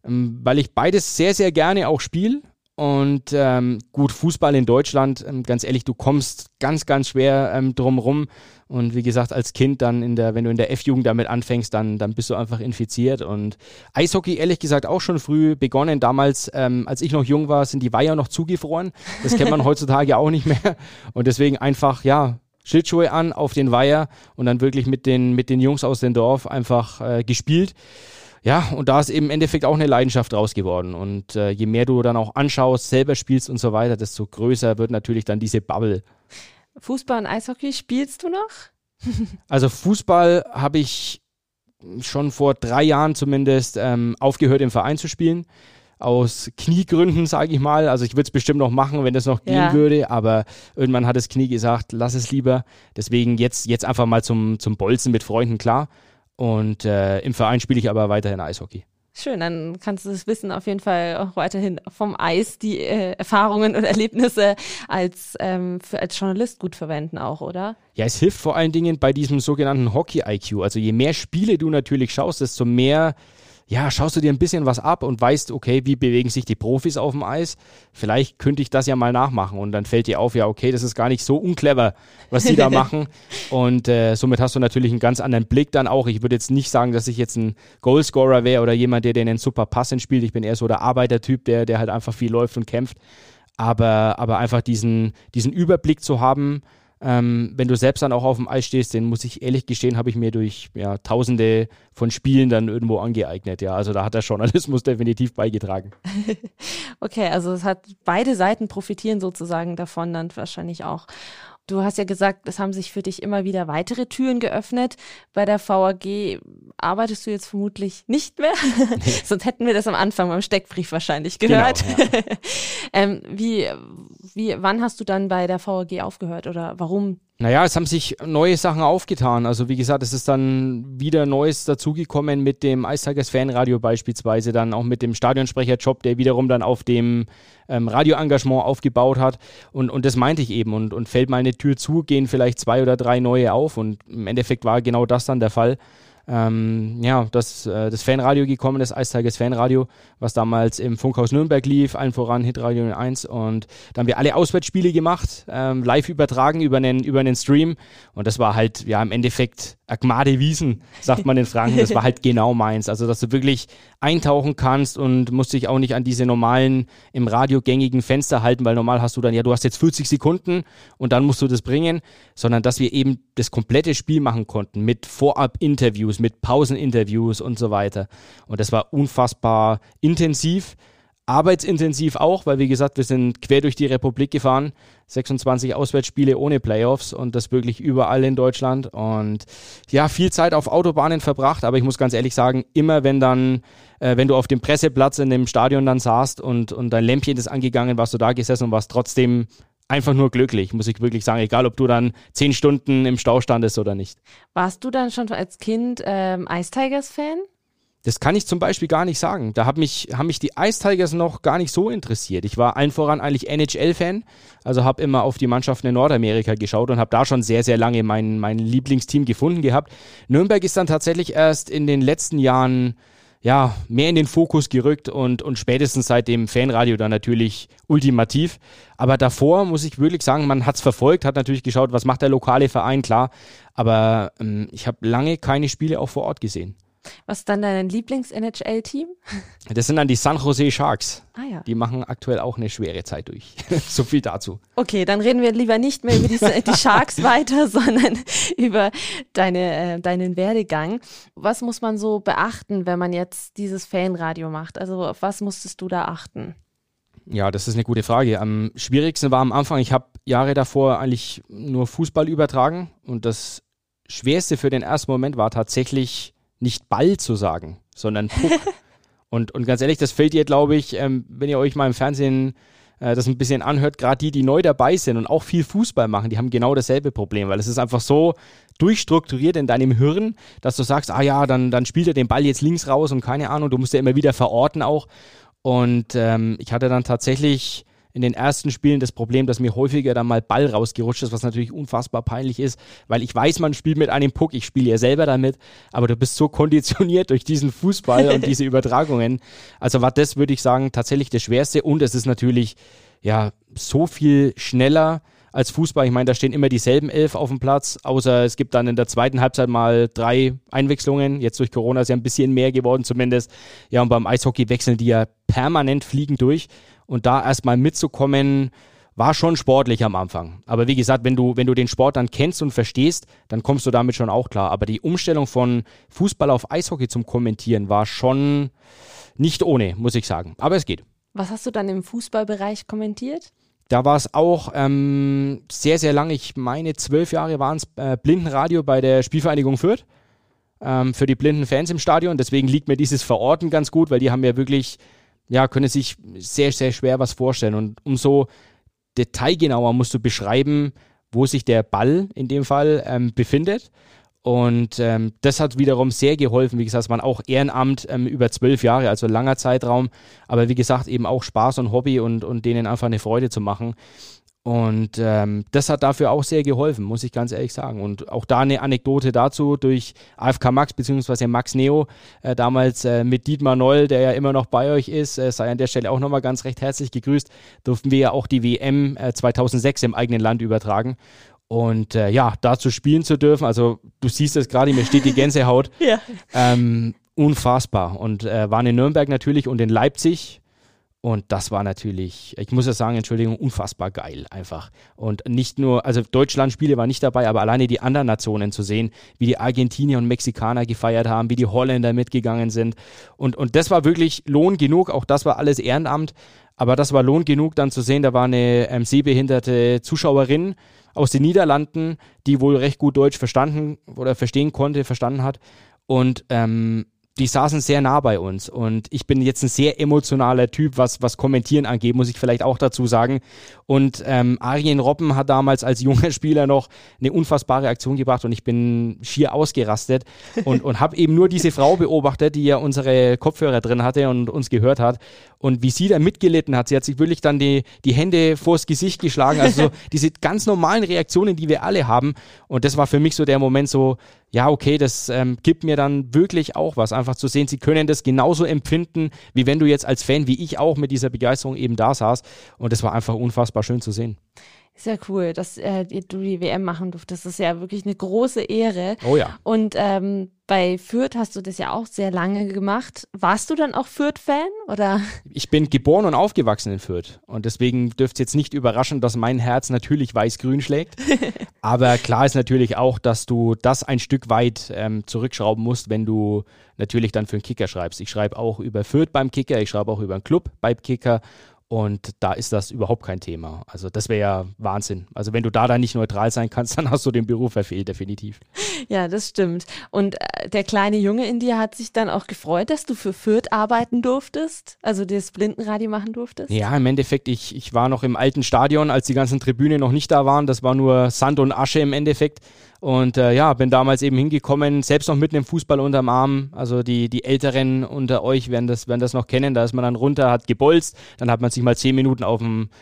Ähm, <laughs> weil ich beides sehr, sehr gerne auch spiele. Und ähm, gut, Fußball in Deutschland, ähm, ganz ehrlich, du kommst ganz, ganz schwer ähm, drum rum. Und wie gesagt, als Kind dann in der, wenn du in der F-Jugend damit anfängst, dann, dann bist du einfach infiziert. Und Eishockey, ehrlich gesagt, auch schon früh begonnen. Damals, ähm, als ich noch jung war, sind die Weiher noch zugefroren. Das kennt man <laughs> heutzutage auch nicht mehr. Und deswegen einfach, ja, Schlittschuhe an auf den Weiher und dann wirklich mit den, mit den Jungs aus dem Dorf einfach äh, gespielt ja, und da ist eben im Endeffekt auch eine Leidenschaft draus geworden. Und äh, je mehr du dann auch anschaust, selber spielst und so weiter, desto größer wird natürlich dann diese Bubble. Fußball und Eishockey spielst du noch? <laughs> also Fußball habe ich schon vor drei Jahren zumindest ähm, aufgehört im Verein zu spielen. Aus Kniegründen, sage ich mal. Also ich würde es bestimmt noch machen, wenn das noch gehen ja. würde, aber irgendwann hat das Knie gesagt, lass es lieber. Deswegen jetzt, jetzt einfach mal zum, zum Bolzen mit Freunden, klar. Und äh, im Verein spiele ich aber weiterhin Eishockey. Schön, dann kannst du das Wissen auf jeden Fall auch weiterhin vom Eis, die äh, Erfahrungen und Erlebnisse als, ähm, für, als Journalist gut verwenden auch, oder? Ja, es hilft vor allen Dingen bei diesem sogenannten Hockey-IQ. Also je mehr Spiele du natürlich schaust, desto mehr ja, schaust du dir ein bisschen was ab und weißt, okay, wie bewegen sich die Profis auf dem Eis? Vielleicht könnte ich das ja mal nachmachen und dann fällt dir auf, ja, okay, das ist gar nicht so unclever, was die da <laughs> machen. Und äh, somit hast du natürlich einen ganz anderen Blick dann auch. Ich würde jetzt nicht sagen, dass ich jetzt ein Goalscorer wäre oder jemand, der den super passend spielt. Ich bin eher so der Arbeitertyp, der, der halt einfach viel läuft und kämpft. Aber, aber einfach diesen, diesen Überblick zu haben, ähm, wenn du selbst dann auch auf dem Eis stehst, den muss ich ehrlich gestehen, habe ich mir durch ja, tausende von Spielen dann irgendwo angeeignet. Ja, also da hat der Journalismus <laughs> definitiv beigetragen. <laughs> okay, also es hat beide Seiten profitieren sozusagen davon dann wahrscheinlich auch. Du hast ja gesagt, es haben sich für dich immer wieder weitere Türen geöffnet. Bei der VAG arbeitest du jetzt vermutlich nicht mehr. <laughs> Sonst hätten wir das am Anfang beim Steckbrief wahrscheinlich genau, gehört. Genau, ja. <laughs> ähm, wie, wie, wann hast du dann bei der VAG aufgehört oder warum naja, es haben sich neue Sachen aufgetan. Also wie gesagt, es ist dann wieder Neues dazugekommen mit dem Ice Tigers Fanradio beispielsweise, dann auch mit dem Stadionsprecherjob, der wiederum dann auf dem ähm, Radioengagement aufgebaut hat. Und, und das meinte ich eben. Und, und fällt mal eine Tür zu, gehen vielleicht zwei oder drei neue auf. Und im Endeffekt war genau das dann der Fall ähm, ja, das, äh, das Fanradio gekommen, das Tigers Fanradio, was damals im Funkhaus Nürnberg lief, allen voran Hitradio 1 und da haben wir alle Auswärtsspiele gemacht, ähm, live übertragen über einen, über einen Stream. Und das war halt, ja, im Endeffekt Agmade Wiesen, sagt man in Franken, das war halt genau meins, also dass du wirklich eintauchen kannst und musst dich auch nicht an diese normalen, im Radio gängigen Fenster halten, weil normal hast du dann, ja, du hast jetzt 40 Sekunden und dann musst du das bringen, sondern dass wir eben das komplette Spiel machen konnten mit Vorab-Interviews, Interviews, mit Pauseninterviews und so weiter. Und das war unfassbar intensiv, arbeitsintensiv auch, weil wie gesagt, wir sind quer durch die Republik gefahren, 26 Auswärtsspiele ohne Playoffs und das wirklich überall in Deutschland und ja, viel Zeit auf Autobahnen verbracht, aber ich muss ganz ehrlich sagen, immer wenn dann, äh, wenn du auf dem Presseplatz in dem Stadion dann saßt und, und dein Lämpchen ist angegangen, warst du da gesessen und warst trotzdem einfach nur glücklich, muss ich wirklich sagen, egal ob du dann zehn Stunden im Stau standest oder nicht. Warst du dann schon als Kind ähm, Ice Tigers Fan? Das kann ich zum Beispiel gar nicht sagen. Da haben mich, haben mich die Ice Tigers noch gar nicht so interessiert. Ich war allen voran eigentlich NHL-Fan, also habe immer auf die Mannschaften in Nordamerika geschaut und habe da schon sehr, sehr lange mein, mein Lieblingsteam gefunden gehabt. Nürnberg ist dann tatsächlich erst in den letzten Jahren ja, mehr in den Fokus gerückt und, und spätestens seit dem Fanradio dann natürlich ultimativ. Aber davor muss ich wirklich sagen, man hat es verfolgt, hat natürlich geschaut, was macht der lokale Verein, klar. Aber ähm, ich habe lange keine Spiele auch vor Ort gesehen. Was ist dann dein Lieblings-NHL-Team? Das sind dann die San Jose Sharks. Ah ja. Die machen aktuell auch eine schwere Zeit durch. <laughs> so viel dazu. Okay, dann reden wir lieber nicht mehr über die, die Sharks <laughs> weiter, sondern über deine, äh, deinen Werdegang. Was muss man so beachten, wenn man jetzt dieses Fanradio macht? Also auf was musstest du da achten? Ja, das ist eine gute Frage. Am schwierigsten war am Anfang, ich habe Jahre davor eigentlich nur Fußball übertragen und das Schwerste für den ersten Moment war tatsächlich nicht Ball zu sagen, sondern Puck. <laughs> und, und ganz ehrlich, das fällt ihr, glaube ich, ähm, wenn ihr euch mal im Fernsehen äh, das ein bisschen anhört, gerade die, die neu dabei sind und auch viel Fußball machen, die haben genau dasselbe Problem, weil es ist einfach so durchstrukturiert in deinem Hirn, dass du sagst, ah ja, dann, dann spielt er den Ball jetzt links raus und keine Ahnung, du musst ja immer wieder verorten auch. Und ähm, ich hatte dann tatsächlich in den ersten Spielen das Problem, dass mir häufiger dann mal Ball rausgerutscht ist, was natürlich unfassbar peinlich ist, weil ich weiß, man spielt mit einem Puck, ich spiele ja selber damit, aber du bist so <laughs> konditioniert durch diesen Fußball und diese <laughs> Übertragungen. Also war das, würde ich sagen, tatsächlich das Schwerste und es ist natürlich ja so viel schneller als Fußball. Ich meine, da stehen immer dieselben elf auf dem Platz, außer es gibt dann in der zweiten Halbzeit mal drei Einwechslungen. Jetzt durch Corona ist ja ein bisschen mehr geworden zumindest. Ja, und beim Eishockey wechseln die ja permanent fliegen durch. Und da erstmal mitzukommen, war schon sportlich am Anfang. Aber wie gesagt, wenn du, wenn du den Sport dann kennst und verstehst, dann kommst du damit schon auch klar. Aber die Umstellung von Fußball auf Eishockey zum Kommentieren war schon nicht ohne, muss ich sagen. Aber es geht. Was hast du dann im Fußballbereich kommentiert? Da war es auch ähm, sehr, sehr lange, ich meine zwölf Jahre waren es äh, Blindenradio bei der Spielvereinigung Fürth ähm, für die blinden Fans im Stadion. Deswegen liegt mir dieses Verorten ganz gut, weil die haben ja wirklich ja, können sich sehr, sehr schwer was vorstellen. Und umso detailgenauer musst du beschreiben, wo sich der Ball in dem Fall ähm, befindet. Und ähm, das hat wiederum sehr geholfen. Wie gesagt, es waren auch Ehrenamt ähm, über zwölf Jahre, also langer Zeitraum. Aber wie gesagt, eben auch Spaß und Hobby und, und denen einfach eine Freude zu machen. Und ähm, das hat dafür auch sehr geholfen, muss ich ganz ehrlich sagen. Und auch da eine Anekdote dazu durch AFK Max bzw. Max Neo, äh, damals äh, mit Dietmar Noll, der ja immer noch bei euch ist, äh, sei an der Stelle auch nochmal ganz recht herzlich gegrüßt, durften wir ja auch die WM äh, 2006 im eigenen Land übertragen. Und äh, ja, dazu spielen zu dürfen, also du siehst es gerade, mir steht die Gänsehaut. <laughs> ja. ähm, unfassbar. Und äh, waren in Nürnberg natürlich und in Leipzig und das war natürlich, ich muss ja sagen, Entschuldigung, unfassbar geil einfach. Und nicht nur, also Deutschland-Spiele waren nicht dabei, aber alleine die anderen Nationen zu sehen, wie die Argentinier und Mexikaner gefeiert haben, wie die Holländer mitgegangen sind. Und, und das war wirklich Lohn genug, auch das war alles Ehrenamt. Aber das war Lohn genug, dann zu sehen, da war eine ähm, sehbehinderte Zuschauerin aus den Niederlanden, die wohl recht gut Deutsch verstanden oder verstehen konnte, verstanden hat. Und ähm, die saßen sehr nah bei uns und ich bin jetzt ein sehr emotionaler Typ, was, was Kommentieren angeht, muss ich vielleicht auch dazu sagen. Und ähm, Arjen Robben hat damals als junger Spieler noch eine unfassbare Aktion gebracht und ich bin schier ausgerastet und, und habe eben nur diese Frau beobachtet, die ja unsere Kopfhörer drin hatte und uns gehört hat und wie sie da mitgelitten hat. Sie hat sich wirklich dann die, die Hände vors Gesicht geschlagen, also so diese ganz normalen Reaktionen, die wir alle haben und das war für mich so der Moment so, ja, okay, das ähm, gibt mir dann wirklich auch was, einfach zu sehen, sie können das genauso empfinden, wie wenn du jetzt als Fan, wie ich auch mit dieser Begeisterung eben da saß. Und das war einfach unfassbar schön zu sehen. Ist ja cool, dass äh, du die WM machen durftest. Das ist ja wirklich eine große Ehre. Oh ja. Und ähm, bei Fürth hast du das ja auch sehr lange gemacht. Warst du dann auch Fürth-Fan oder? Ich bin geboren und aufgewachsen in Fürth und deswegen dürfte es jetzt nicht überraschen, dass mein Herz natürlich weiß-grün schlägt. <laughs> Aber klar ist natürlich auch, dass du das ein Stück weit ähm, zurückschrauben musst, wenn du natürlich dann für einen Kicker schreibst. Ich schreibe auch über Fürth beim Kicker, ich schreibe auch über einen Club beim Kicker und da ist das überhaupt kein Thema. Also das wäre ja Wahnsinn. Also wenn du da dann nicht neutral sein kannst, <laughs> dann hast du den Beruf verfehlt, definitiv. Ja, das stimmt. Und äh, der kleine Junge in dir hat sich dann auch gefreut, dass du für Fürth arbeiten durftest, also das Blindenradio machen durftest? Ja, im Endeffekt, ich, ich war noch im alten Stadion, als die ganzen Tribünen noch nicht da waren. Das war nur Sand und Asche im Endeffekt. Und äh, ja, bin damals eben hingekommen, selbst noch mit einem Fußball unterm Arm. Also die, die Älteren unter euch werden das, werden das noch kennen. Da ist man dann runter, hat gebolzt, dann hat man sich mal zehn Minuten auf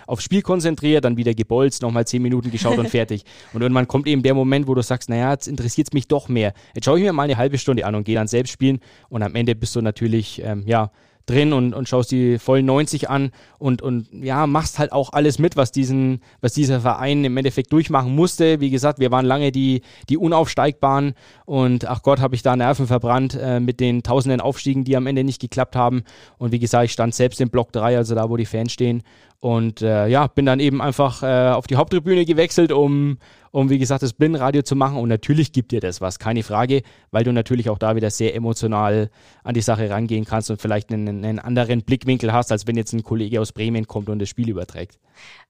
aufs Spiel konzentriert, dann wieder gebolzt, nochmal zehn Minuten geschaut und <laughs> fertig. Und irgendwann kommt eben der Moment, wo du sagst, naja, jetzt interessiert es mich doch mehr. Jetzt schaue ich mir mal eine halbe Stunde an und gehe dann selbst spielen. Und am Ende bist du natürlich, ähm, ja, drin und, und schaust die vollen 90 an und, und ja, machst halt auch alles mit, was diesen, was dieser Verein im Endeffekt durchmachen musste. Wie gesagt, wir waren lange die, die Unaufsteigbaren und ach Gott, habe ich da Nerven verbrannt äh, mit den tausenden Aufstiegen, die am Ende nicht geklappt haben. Und wie gesagt, ich stand selbst im Block 3, also da, wo die Fans stehen. Und äh, ja, bin dann eben einfach äh, auf die Haupttribüne gewechselt, um, um wie gesagt, das Blindenradio zu machen. Und natürlich gibt dir das was, keine Frage, weil du natürlich auch da wieder sehr emotional an die Sache rangehen kannst und vielleicht einen, einen anderen Blickwinkel hast, als wenn jetzt ein Kollege aus Bremen kommt und das Spiel überträgt.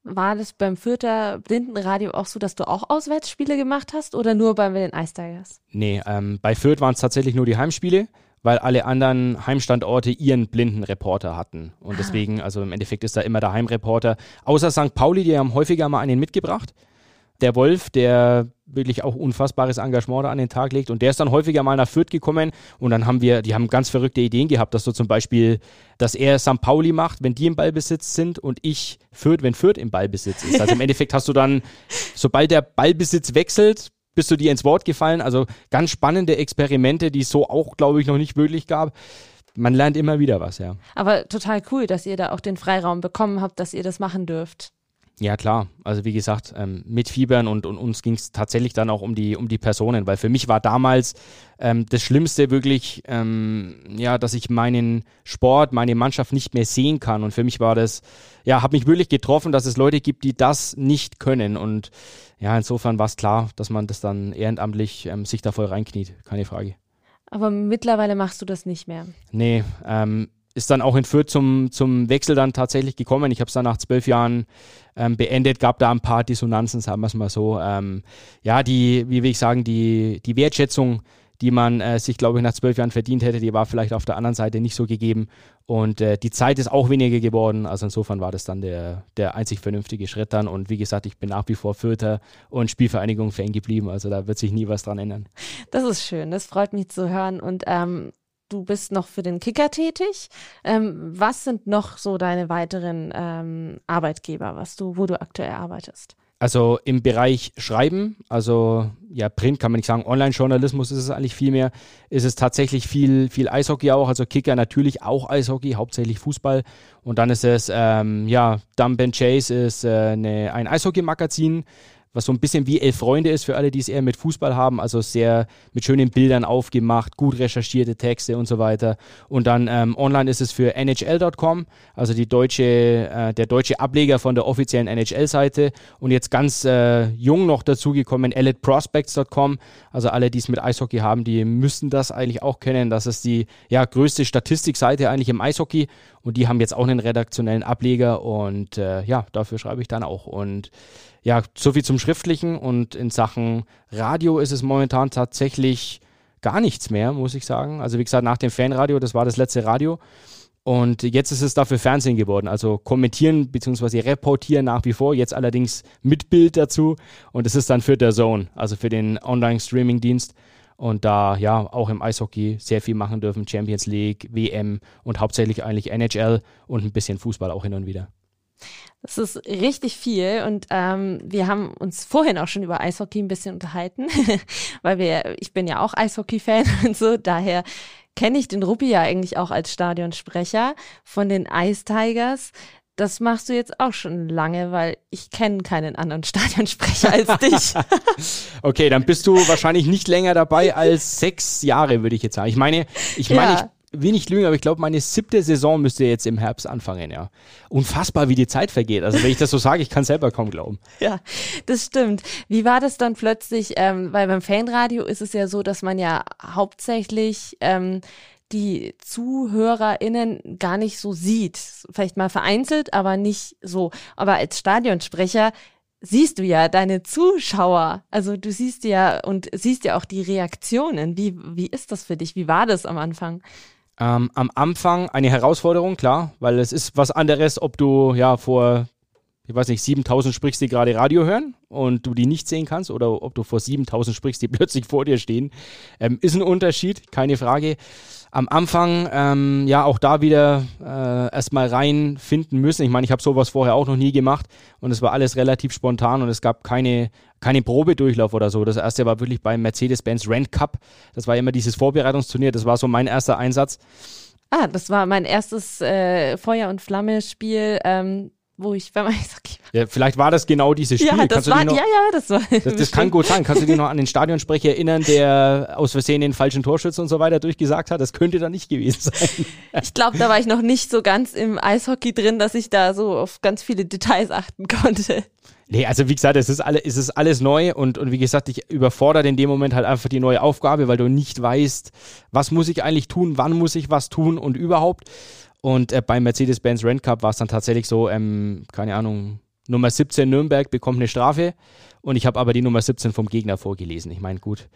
War das beim Fürther Blindenradio auch so, dass du auch Auswärtsspiele gemacht hast oder nur bei den Ice Tigers? Nee, ähm, bei Fürth waren es tatsächlich nur die Heimspiele weil alle anderen Heimstandorte ihren blinden Reporter hatten. Und ah. deswegen, also im Endeffekt ist da immer der Heimreporter. Außer St. Pauli, die haben häufiger mal einen mitgebracht der Wolf, der wirklich auch unfassbares Engagement da an den Tag legt. Und der ist dann häufiger mal nach Fürth gekommen und dann haben wir, die haben ganz verrückte Ideen gehabt, dass du zum Beispiel, dass er St. Pauli macht, wenn die im Ballbesitz sind und ich Fürth, wenn Fürth im Ballbesitz ist. Also im <laughs> Endeffekt hast du dann, sobald der Ballbesitz wechselt, bist du dir ins Wort gefallen. Also ganz spannende Experimente, die es so auch, glaube ich, noch nicht möglich gab man lernt immer wieder was, ja. Aber total cool, dass ihr da auch den Freiraum bekommen habt, dass ihr das machen dürft. Ja, klar. Also wie gesagt, ähm, mit Fiebern und, und uns ging es tatsächlich dann auch um die, um die Personen, weil für mich war damals ähm, das Schlimmste wirklich, ähm, ja, dass ich meinen Sport, meine Mannschaft nicht mehr sehen kann. Und für mich war das, ja, hat mich wirklich getroffen, dass es Leute gibt, die das nicht können. Und ja, insofern war es klar, dass man das dann ehrenamtlich ähm, sich da voll reinkniet, keine Frage. Aber mittlerweile machst du das nicht mehr. Nee, ähm, ist dann auch in Fürth zum, zum Wechsel dann tatsächlich gekommen. Ich habe es dann nach zwölf Jahren ähm, beendet, gab da ein paar Dissonanzen, sagen wir es mal so. Ähm, ja, die, wie will ich sagen, die, die Wertschätzung, die man äh, sich, glaube ich, nach zwölf Jahren verdient hätte, die war vielleicht auf der anderen Seite nicht so gegeben. Und äh, die Zeit ist auch weniger geworden. Also insofern war das dann der, der einzig vernünftige Schritt dann. Und wie gesagt, ich bin nach wie vor Fürther und Spielvereinigung Fan geblieben. Also da wird sich nie was dran ändern. Das ist schön, das freut mich zu hören. Und ähm, du bist noch für den Kicker tätig. Ähm, was sind noch so deine weiteren ähm, Arbeitgeber, was du, wo du aktuell arbeitest? Also im Bereich Schreiben, also ja, Print kann man nicht sagen, Online-Journalismus ist es eigentlich viel mehr, ist es tatsächlich viel, viel Eishockey auch, also Kicker natürlich auch Eishockey, hauptsächlich Fußball. Und dann ist es, ähm, ja, Dump and Chase ist äh, eine, ein Eishockey-Magazin, was so ein bisschen wie Elf Freunde ist für alle, die es eher mit Fußball haben, also sehr mit schönen Bildern aufgemacht, gut recherchierte Texte und so weiter. Und dann ähm, online ist es für NHL.com, also die deutsche, äh, der deutsche Ableger von der offiziellen NHL-Seite. Und jetzt ganz äh, jung noch dazugekommen, eliteprospects.com. Also alle, die es mit Eishockey haben, die müssen das eigentlich auch kennen. Das ist die ja, größte Statistikseite eigentlich im Eishockey und die haben jetzt auch einen redaktionellen Ableger und äh, ja, dafür schreibe ich dann auch. Und ja, so viel zum Schriftlichen und in Sachen Radio ist es momentan tatsächlich gar nichts mehr, muss ich sagen. Also wie gesagt, nach dem Fanradio, das war das letzte Radio. Und jetzt ist es dafür Fernsehen geworden. Also kommentieren bzw. reportieren nach wie vor, jetzt allerdings mit Bild dazu. Und es ist dann für der Zone, also für den Online-Streaming-Dienst. Und da ja auch im Eishockey sehr viel machen dürfen. Champions League, WM und hauptsächlich eigentlich NHL und ein bisschen Fußball auch hin und wieder. Das ist richtig viel und ähm, wir haben uns vorhin auch schon über Eishockey ein bisschen unterhalten, <laughs> weil wir, ich bin ja auch Eishockey-Fan <laughs> und so, daher kenne ich den Ruppi ja eigentlich auch als Stadionsprecher von den Ice Tigers. Das machst du jetzt auch schon lange, weil ich kenne keinen anderen <laughs> Stadionsprecher als dich. <laughs> okay, dann bist du wahrscheinlich nicht länger dabei als sechs Jahre, würde ich jetzt sagen. Ich meine, ich meine, ja. ich will nicht lügen, aber ich glaube, meine siebte Saison müsste jetzt im Herbst anfangen, ja. Unfassbar, wie die Zeit vergeht. Also wenn ich das so sage, ich kann selber kaum glauben. Ja, das stimmt. Wie war das dann plötzlich, ähm, weil beim Fanradio ist es ja so, dass man ja hauptsächlich ähm, die ZuhörerInnen gar nicht so sieht. Vielleicht mal vereinzelt, aber nicht so. Aber als Stadionsprecher siehst du ja deine Zuschauer. Also du siehst ja und siehst ja auch die Reaktionen. Wie, wie ist das für dich? Wie war das am Anfang? Ähm, am Anfang eine Herausforderung, klar, weil es ist was anderes, ob du ja vor ich weiß nicht, 7000 sprichst, die gerade Radio hören und du die nicht sehen kannst oder ob du vor 7000 sprichst, die <laughs> plötzlich vor dir stehen, ähm, ist ein Unterschied, keine Frage. Am Anfang, ähm, ja, auch da wieder äh, erstmal reinfinden müssen. Ich meine, ich habe sowas vorher auch noch nie gemacht und es war alles relativ spontan und es gab keine, keine Probedurchlauf oder so. Das erste war wirklich beim Mercedes-Benz Rent Cup. Das war immer dieses Vorbereitungsturnier, das war so mein erster Einsatz. Ah, das war mein erstes äh, Feuer- und Flamme-Spiel. Ähm, wo ich beim Eishockey war. Ja, vielleicht war das genau dieses Spiel. Ja, das war, noch, ja, ja, das war. Das, das kann gut sein. Kannst du dich noch an den Stadionsprecher erinnern, der aus Versehen den falschen Torschütz und so weiter durchgesagt hat? Das könnte da nicht gewesen sein. <laughs> Ich glaube, da war ich noch nicht so ganz im Eishockey drin, dass ich da so auf ganz viele Details achten konnte. Nee, also wie gesagt, es ist, alle, es ist alles neu und, und wie gesagt, ich überfordere in dem Moment halt einfach die neue Aufgabe, weil du nicht weißt, was muss ich eigentlich tun, wann muss ich was tun und überhaupt. Und äh, beim Mercedes-Benz Rent Cup war es dann tatsächlich so, ähm, keine Ahnung, Nummer 17 Nürnberg bekommt eine Strafe und ich habe aber die Nummer 17 vom Gegner vorgelesen. Ich meine, gut,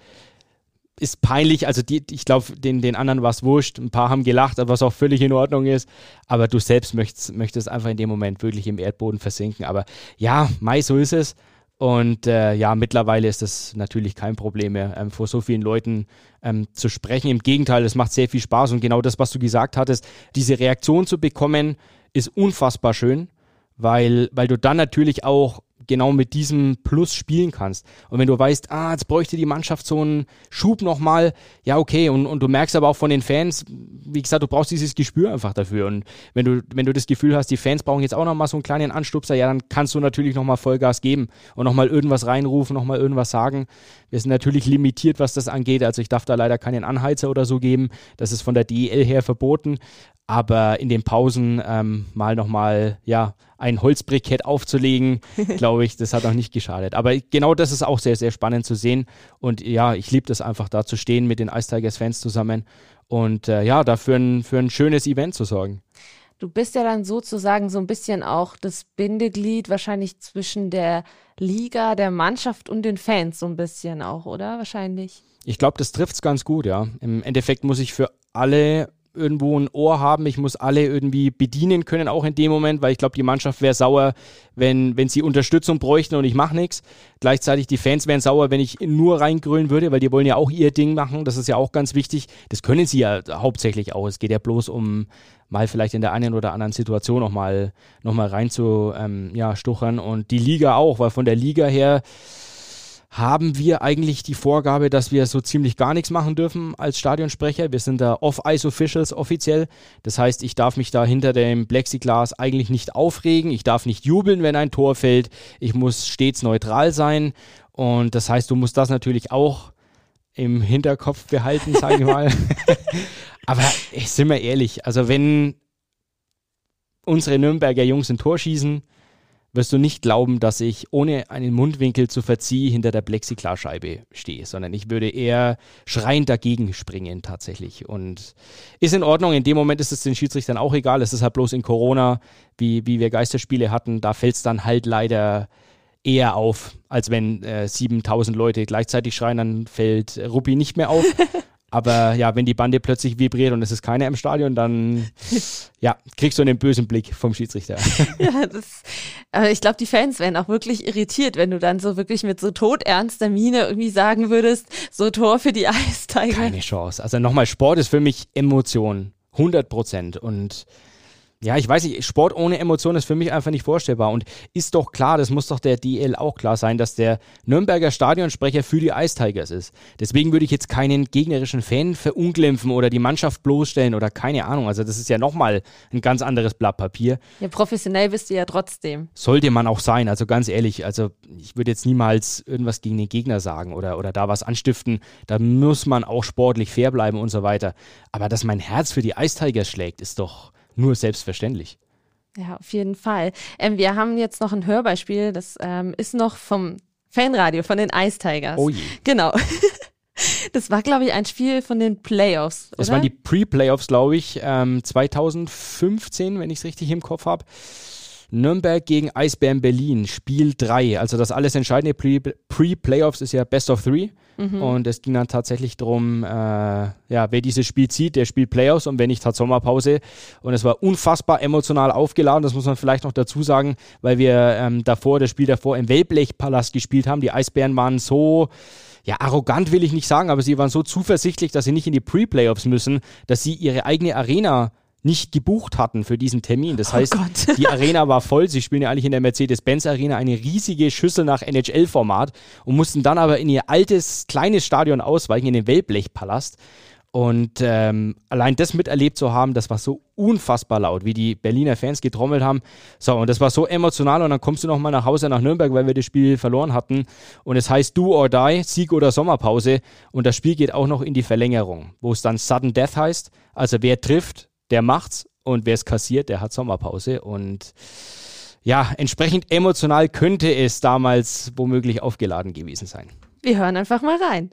ist peinlich, also die, ich glaube, den, den anderen war es wurscht, ein paar haben gelacht, was auch völlig in Ordnung ist, aber du selbst möchtest, möchtest einfach in dem Moment wirklich im Erdboden versinken. Aber ja, Mai, so ist es. Und äh, ja, mittlerweile ist das natürlich kein Problem mehr, ähm, vor so vielen Leuten ähm, zu sprechen. Im Gegenteil, es macht sehr viel Spaß und genau das, was du gesagt hattest, diese Reaktion zu bekommen, ist unfassbar schön, weil, weil du dann natürlich auch genau mit diesem Plus spielen kannst. Und wenn du weißt, ah, jetzt bräuchte die Mannschaft so einen Schub nochmal, ja, okay. Und, und du merkst aber auch von den Fans, wie gesagt, du brauchst dieses Gespür einfach dafür. Und wenn du, wenn du das Gefühl hast, die Fans brauchen jetzt auch nochmal so einen kleinen Anstupser, ja, dann kannst du natürlich nochmal Vollgas geben und nochmal irgendwas reinrufen, nochmal irgendwas sagen. Wir sind natürlich limitiert, was das angeht. Also ich darf da leider keinen Anheizer oder so geben. Das ist von der DEL her verboten aber in den Pausen ähm, mal nochmal, ja, ein Holzbrikett aufzulegen, <laughs> glaube ich, das hat auch nicht geschadet. Aber genau das ist auch sehr, sehr spannend zu sehen. Und ja, ich liebe das einfach, da zu stehen mit den Ice Tigers Fans zusammen und äh, ja, dafür ein, für ein schönes Event zu sorgen. Du bist ja dann sozusagen so ein bisschen auch das Bindeglied wahrscheinlich zwischen der Liga, der Mannschaft und den Fans so ein bisschen auch, oder? Wahrscheinlich. Ich glaube, das trifft es ganz gut, ja. Im Endeffekt muss ich für alle irgendwo ein Ohr haben. Ich muss alle irgendwie bedienen können, auch in dem Moment, weil ich glaube, die Mannschaft wäre sauer, wenn, wenn sie Unterstützung bräuchten und ich mache nichts. Gleichzeitig die Fans wären sauer, wenn ich nur reingrölen würde, weil die wollen ja auch ihr Ding machen. Das ist ja auch ganz wichtig. Das können sie ja hauptsächlich auch. Es geht ja bloß um mal vielleicht in der einen oder anderen Situation noch mal, noch mal rein zu ähm, ja, stuchern. Und die Liga auch, weil von der Liga her haben wir eigentlich die Vorgabe, dass wir so ziemlich gar nichts machen dürfen als Stadionsprecher. Wir sind da Off-Ice-Officials offiziell. Das heißt, ich darf mich da hinter dem Plexiglas eigentlich nicht aufregen. Ich darf nicht jubeln, wenn ein Tor fällt. Ich muss stets neutral sein. Und das heißt, du musst das natürlich auch im Hinterkopf behalten, sage ich mal. <laughs> Aber ich sind wir ehrlich, also wenn unsere Nürnberger Jungs ein Tor schießen, wirst du nicht glauben, dass ich ohne einen Mundwinkel zu verziehen hinter der Plexiglasscheibe stehe, sondern ich würde eher schreiend dagegen springen tatsächlich. Und ist in Ordnung. In dem Moment ist es den Schiedsrichtern auch egal. Es ist halt bloß in Corona, wie, wie wir Geisterspiele hatten, da fällt es dann halt leider eher auf, als wenn äh, 7000 Leute gleichzeitig schreien, dann fällt Ruppi nicht mehr auf. <laughs> Aber ja, wenn die Bande plötzlich vibriert und es ist keiner im Stadion, dann <laughs> ja, kriegst du einen bösen Blick vom Schiedsrichter. <laughs> ja, das, aber ich glaube, die Fans wären auch wirklich irritiert, wenn du dann so wirklich mit so todernster Miene irgendwie sagen würdest, so Tor für die Eistiger. Keine Chance. Also nochmal, Sport ist für mich Emotion. 100 Prozent. Und ja, ich weiß nicht, Sport ohne Emotion ist für mich einfach nicht vorstellbar. Und ist doch klar, das muss doch der DL auch klar sein, dass der Nürnberger Stadionsprecher für die Ice Tigers ist. Deswegen würde ich jetzt keinen gegnerischen Fan verunglimpfen oder die Mannschaft bloßstellen oder keine Ahnung. Also das ist ja nochmal ein ganz anderes Blatt Papier. Ja, professionell bist du ja trotzdem. Sollte man auch sein, also ganz ehrlich. Also ich würde jetzt niemals irgendwas gegen den Gegner sagen oder, oder da was anstiften. Da muss man auch sportlich fair bleiben und so weiter. Aber dass mein Herz für die Ice Tigers schlägt, ist doch nur selbstverständlich. Ja, auf jeden Fall. Ähm, wir haben jetzt noch ein Hörbeispiel, das ähm, ist noch vom Fanradio, von den Ice Tigers. Oh je. Genau. <laughs> Das war, glaube ich, ein Spiel von den Playoffs. Das oder? waren die Pre-Playoffs, glaube ich, ähm, 2015, wenn ich es richtig im Kopf habe. Nürnberg gegen Eisbären Berlin, Spiel 3. Also das alles entscheidende Pre-Playoffs ist ja Best of Three. Mhm. Und es ging dann tatsächlich darum, äh, ja, wer dieses Spiel zieht, der spielt Playoffs und wer nicht, hat Sommerpause. Und es war unfassbar emotional aufgeladen, das muss man vielleicht noch dazu sagen, weil wir ähm, davor, das Spiel davor im Wellblechpalast gespielt haben. Die Eisbären waren so ja, arrogant will ich nicht sagen, aber sie waren so zuversichtlich, dass sie nicht in die Pre-Playoffs müssen, dass sie ihre eigene Arena nicht gebucht hatten für diesen Termin. Das oh heißt, oh <laughs> die Arena war voll. Sie spielen ja eigentlich in der Mercedes-Benz Arena eine riesige Schüssel nach NHL-Format und mussten dann aber in ihr altes, kleines Stadion ausweichen, in den Wellblechpalast. Und ähm, allein das miterlebt zu haben, das war so unfassbar laut, wie die Berliner Fans getrommelt haben. So, und das war so emotional. Und dann kommst du nochmal nach Hause nach Nürnberg, weil wir das Spiel verloren hatten. Und es heißt Do or Die, Sieg oder Sommerpause. Und das Spiel geht auch noch in die Verlängerung, wo es dann Sudden Death heißt. Also wer trifft, der macht's und wer es kassiert, der hat Sommerpause. Und ja, entsprechend emotional könnte es damals womöglich aufgeladen gewesen sein. Wir hören einfach mal rein.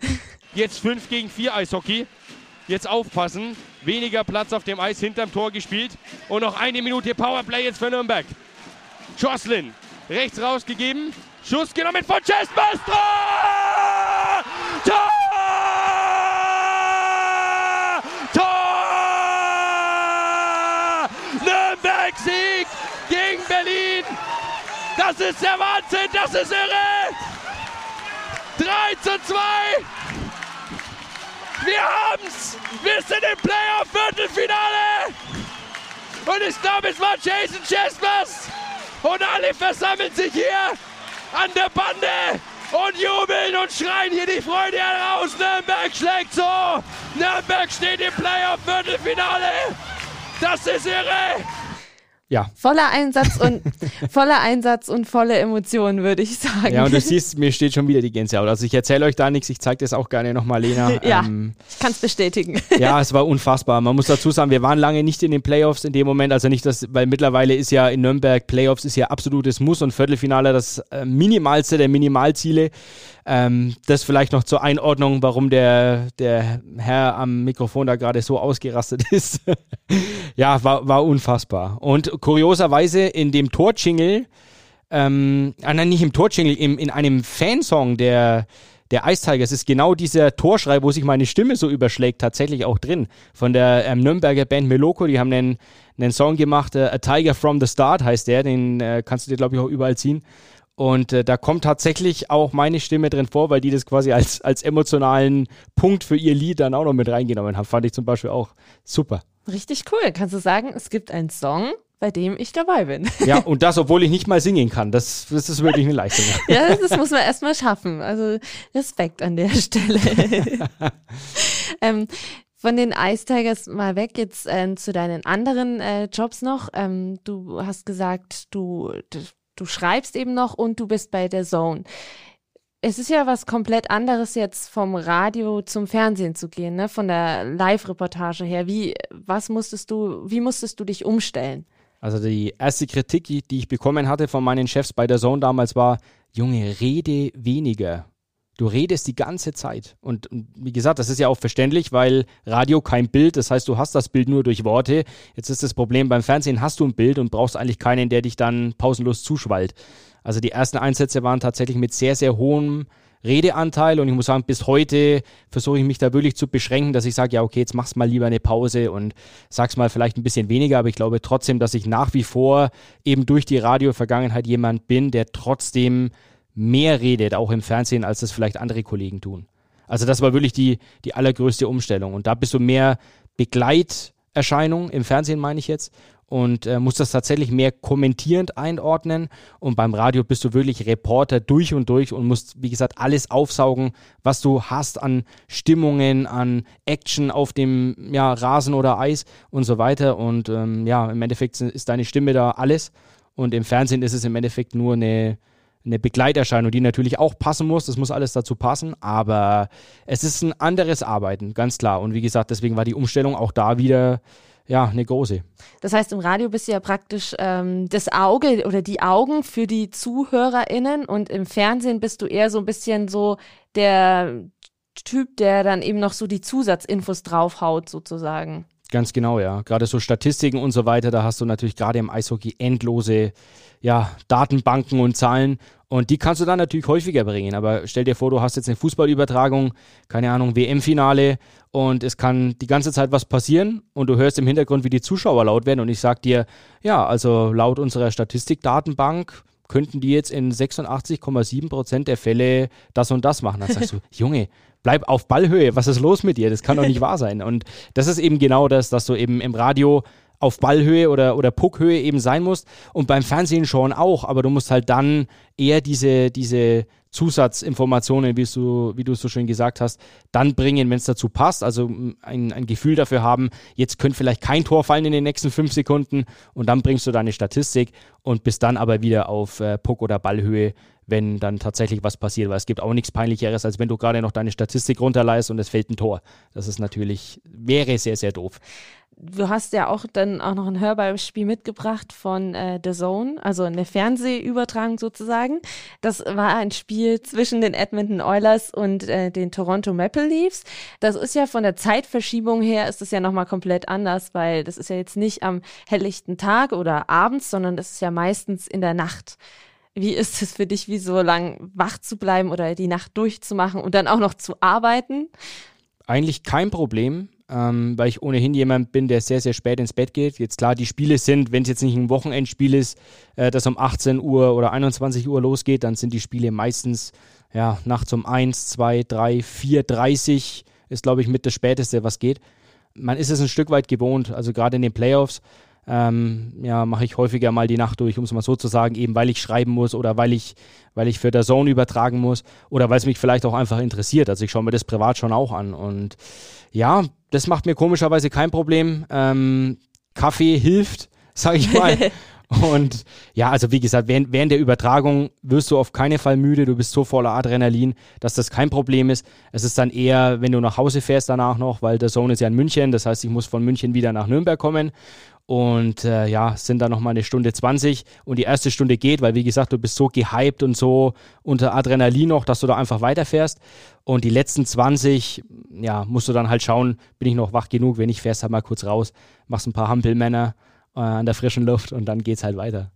Jetzt 5 gegen 4 Eishockey. Jetzt aufpassen. Weniger Platz auf dem Eis hinterm Tor gespielt. Und noch eine Minute Powerplay jetzt für Nürnberg. Jocelyn rechts rausgegeben. Schuss genommen von Chesbers. Tor! Tor! Sieg gegen Berlin. Das ist der Wahnsinn, das ist irre. 3 zu 2. Wir haben's. Wir sind im Playoff-Viertelfinale. Und ich glaube, es war Jason Chespers. Und alle versammeln sich hier an der Bande und jubeln und schreien hier die Freude heraus. Nürnberg schlägt so. Nürnberg steht im Playoff-Viertelfinale. Das ist irre ja. Voller Einsatz und <laughs> voller Einsatz und volle Emotionen, würde ich sagen. Ja, und du siehst, mir steht schon wieder die Gänsehaut. Also ich erzähle euch da nichts, ich zeige das auch gerne nochmal, Lena. <laughs> ja, ähm, ich kann es bestätigen. <laughs> ja, es war unfassbar. Man muss dazu sagen, wir waren lange nicht in den Playoffs in dem Moment, also nicht das, weil mittlerweile ist ja in Nürnberg Playoffs ist ja absolutes Muss und Viertelfinale das äh, minimalste der Minimalziele. Ähm, das vielleicht noch zur Einordnung, warum der, der Herr am Mikrofon da gerade so ausgerastet ist. ja, war, war unfassbar. Und kurioserweise in dem Torjingle, ähm, ah, nein, nicht im Torjingle, im, in einem Fansong der, der Ice Tigers ist genau dieser Torschrei, wo sich meine Stimme so überschlägt, tatsächlich auch drin. Von der ähm, Nürnberger Band Meloko, die haben einen, einen Song gemacht, äh, A Tiger from the Start heißt der, den äh, kannst du dir, glaube ich, auch überall ziehen. Und äh, da kommt tatsächlich auch meine Stimme drin vor, weil die das quasi als, als emotionalen Punkt für ihr Lied dann auch noch mit reingenommen haben. Fand ich zum Beispiel auch super. Richtig cool. Kannst du sagen, es gibt einen Song, bei dem ich dabei bin. Ja, <laughs> und das, obwohl ich nicht mal singen kann. Das, das ist wirklich eine Leistung. <laughs> ja, das muss man erstmal schaffen. Also Respekt an der Stelle. <laughs> ähm, von den Ice Tigers mal weg jetzt äh, zu deinen anderen äh, Jobs noch. Ähm, du hast gesagt, du, du schreibst eben noch und du bist bei der Zone. Es ist ja was komplett anderes jetzt vom Radio zum Fernsehen zu gehen, ne? Von der Live-Reportage her. Wie, was musstest du, wie musstest du dich umstellen? Also die erste Kritik, die ich bekommen hatte von meinen Chefs bei der Zone damals war, Junge, rede weniger. Du redest die ganze Zeit. Und, wie gesagt, das ist ja auch verständlich, weil Radio kein Bild, das heißt, du hast das Bild nur durch Worte. Jetzt ist das Problem, beim Fernsehen hast du ein Bild und brauchst eigentlich keinen, der dich dann pausenlos zuschwallt. Also die ersten Einsätze waren tatsächlich mit sehr, sehr hohem Redeanteil und ich muss sagen, bis heute versuche ich mich da wirklich zu beschränken, dass ich sage, ja, okay, jetzt machst mal lieber eine Pause und sag's mal vielleicht ein bisschen weniger, aber ich glaube trotzdem, dass ich nach wie vor eben durch die Radio-Vergangenheit jemand bin, der trotzdem mehr redet, auch im Fernsehen, als das vielleicht andere Kollegen tun. Also das war wirklich die, die allergrößte Umstellung. Und da bist du mehr Begleiterscheinung im Fernsehen, meine ich jetzt, und äh, musst das tatsächlich mehr kommentierend einordnen. Und beim Radio bist du wirklich Reporter durch und durch und musst, wie gesagt, alles aufsaugen, was du hast an Stimmungen, an Action auf dem ja, Rasen oder Eis und so weiter. Und ähm, ja, im Endeffekt ist deine Stimme da alles. Und im Fernsehen ist es im Endeffekt nur eine, eine Begleiterscheinung, die natürlich auch passen muss. Das muss alles dazu passen, aber es ist ein anderes Arbeiten, ganz klar. Und wie gesagt, deswegen war die Umstellung auch da wieder ja, eine große. Das heißt, im Radio bist du ja praktisch ähm, das Auge oder die Augen für die ZuhörerInnen und im Fernsehen bist du eher so ein bisschen so der Typ, der dann eben noch so die Zusatzinfos draufhaut, sozusagen. Ganz genau, ja. Gerade so Statistiken und so weiter, da hast du natürlich gerade im Eishockey endlose ja, Datenbanken und Zahlen. Und die kannst du dann natürlich häufiger bringen. Aber stell dir vor, du hast jetzt eine Fußballübertragung, keine Ahnung, WM-Finale und es kann die ganze Zeit was passieren und du hörst im Hintergrund, wie die Zuschauer laut werden. Und ich sag dir, ja, also laut unserer Statistikdatenbank könnten die jetzt in 86,7 Prozent der Fälle das und das machen. Dann sagst du, <laughs> Junge, bleib auf Ballhöhe, was ist los mit dir? Das kann doch nicht wahr sein. Und das ist eben genau das, dass du eben im Radio auf Ballhöhe oder, oder Puckhöhe eben sein musst. Und beim Fernsehen schon auch, aber du musst halt dann eher diese, diese Zusatzinformationen, wie du, wie du so schön gesagt hast, dann bringen, wenn es dazu passt. Also ein, ein Gefühl dafür haben, jetzt könnte vielleicht kein Tor fallen in den nächsten fünf Sekunden und dann bringst du deine Statistik und bist dann aber wieder auf äh, Puck- oder Ballhöhe, wenn dann tatsächlich was passiert. Weil es gibt auch nichts Peinlicheres, als wenn du gerade noch deine Statistik runterleist und es fällt ein Tor. Das ist natürlich, wäre sehr, sehr doof du hast ja auch dann auch noch ein Hörbeispiel mitgebracht von äh, The Zone, also eine Fernsehübertragung sozusagen. Das war ein Spiel zwischen den Edmonton Oilers und äh, den Toronto Maple Leafs. Das ist ja von der Zeitverschiebung her ist das ja nochmal komplett anders, weil das ist ja jetzt nicht am helllichten Tag oder abends, sondern das ist ja meistens in der Nacht. Wie ist es für dich, wie so lang wach zu bleiben oder die Nacht durchzumachen und dann auch noch zu arbeiten? Eigentlich kein Problem ähm, weil ich ohnehin jemand bin, der sehr, sehr spät ins Bett geht. Jetzt klar, die Spiele sind, wenn es jetzt nicht ein Wochenendspiel ist, äh, das um 18 Uhr oder 21 Uhr losgeht, dann sind die Spiele meistens ja, nachts um 1, 2, 3, 4, 30 ist, glaube ich, mit das Späteste, was geht. Man ist es ein Stück weit gewohnt, also gerade in den Playoffs ähm, ja, mache ich häufiger mal die Nacht durch, um es mal so zu sagen, eben weil ich schreiben muss oder weil ich, weil ich für der Zone übertragen muss oder weil es mich vielleicht auch einfach interessiert. Also ich schaue mir das privat schon auch an. Und ja, das macht mir komischerweise kein Problem. Ähm, Kaffee hilft, sage ich mal. <laughs> Und ja, also wie gesagt, während, während der Übertragung wirst du auf keinen Fall müde, du bist so voller Adrenalin, dass das kein Problem ist. Es ist dann eher, wenn du nach Hause fährst danach noch, weil der Zone ist ja in München, das heißt, ich muss von München wieder nach Nürnberg kommen und äh, ja, sind dann nochmal eine Stunde 20 und die erste Stunde geht, weil wie gesagt, du bist so gehypt und so unter Adrenalin noch, dass du da einfach weiterfährst. Und die letzten 20, ja, musst du dann halt schauen, bin ich noch wach genug, wenn nicht, fährst halt mal kurz raus, machst ein paar Hampelmänner an der frischen Luft und dann geht's halt weiter.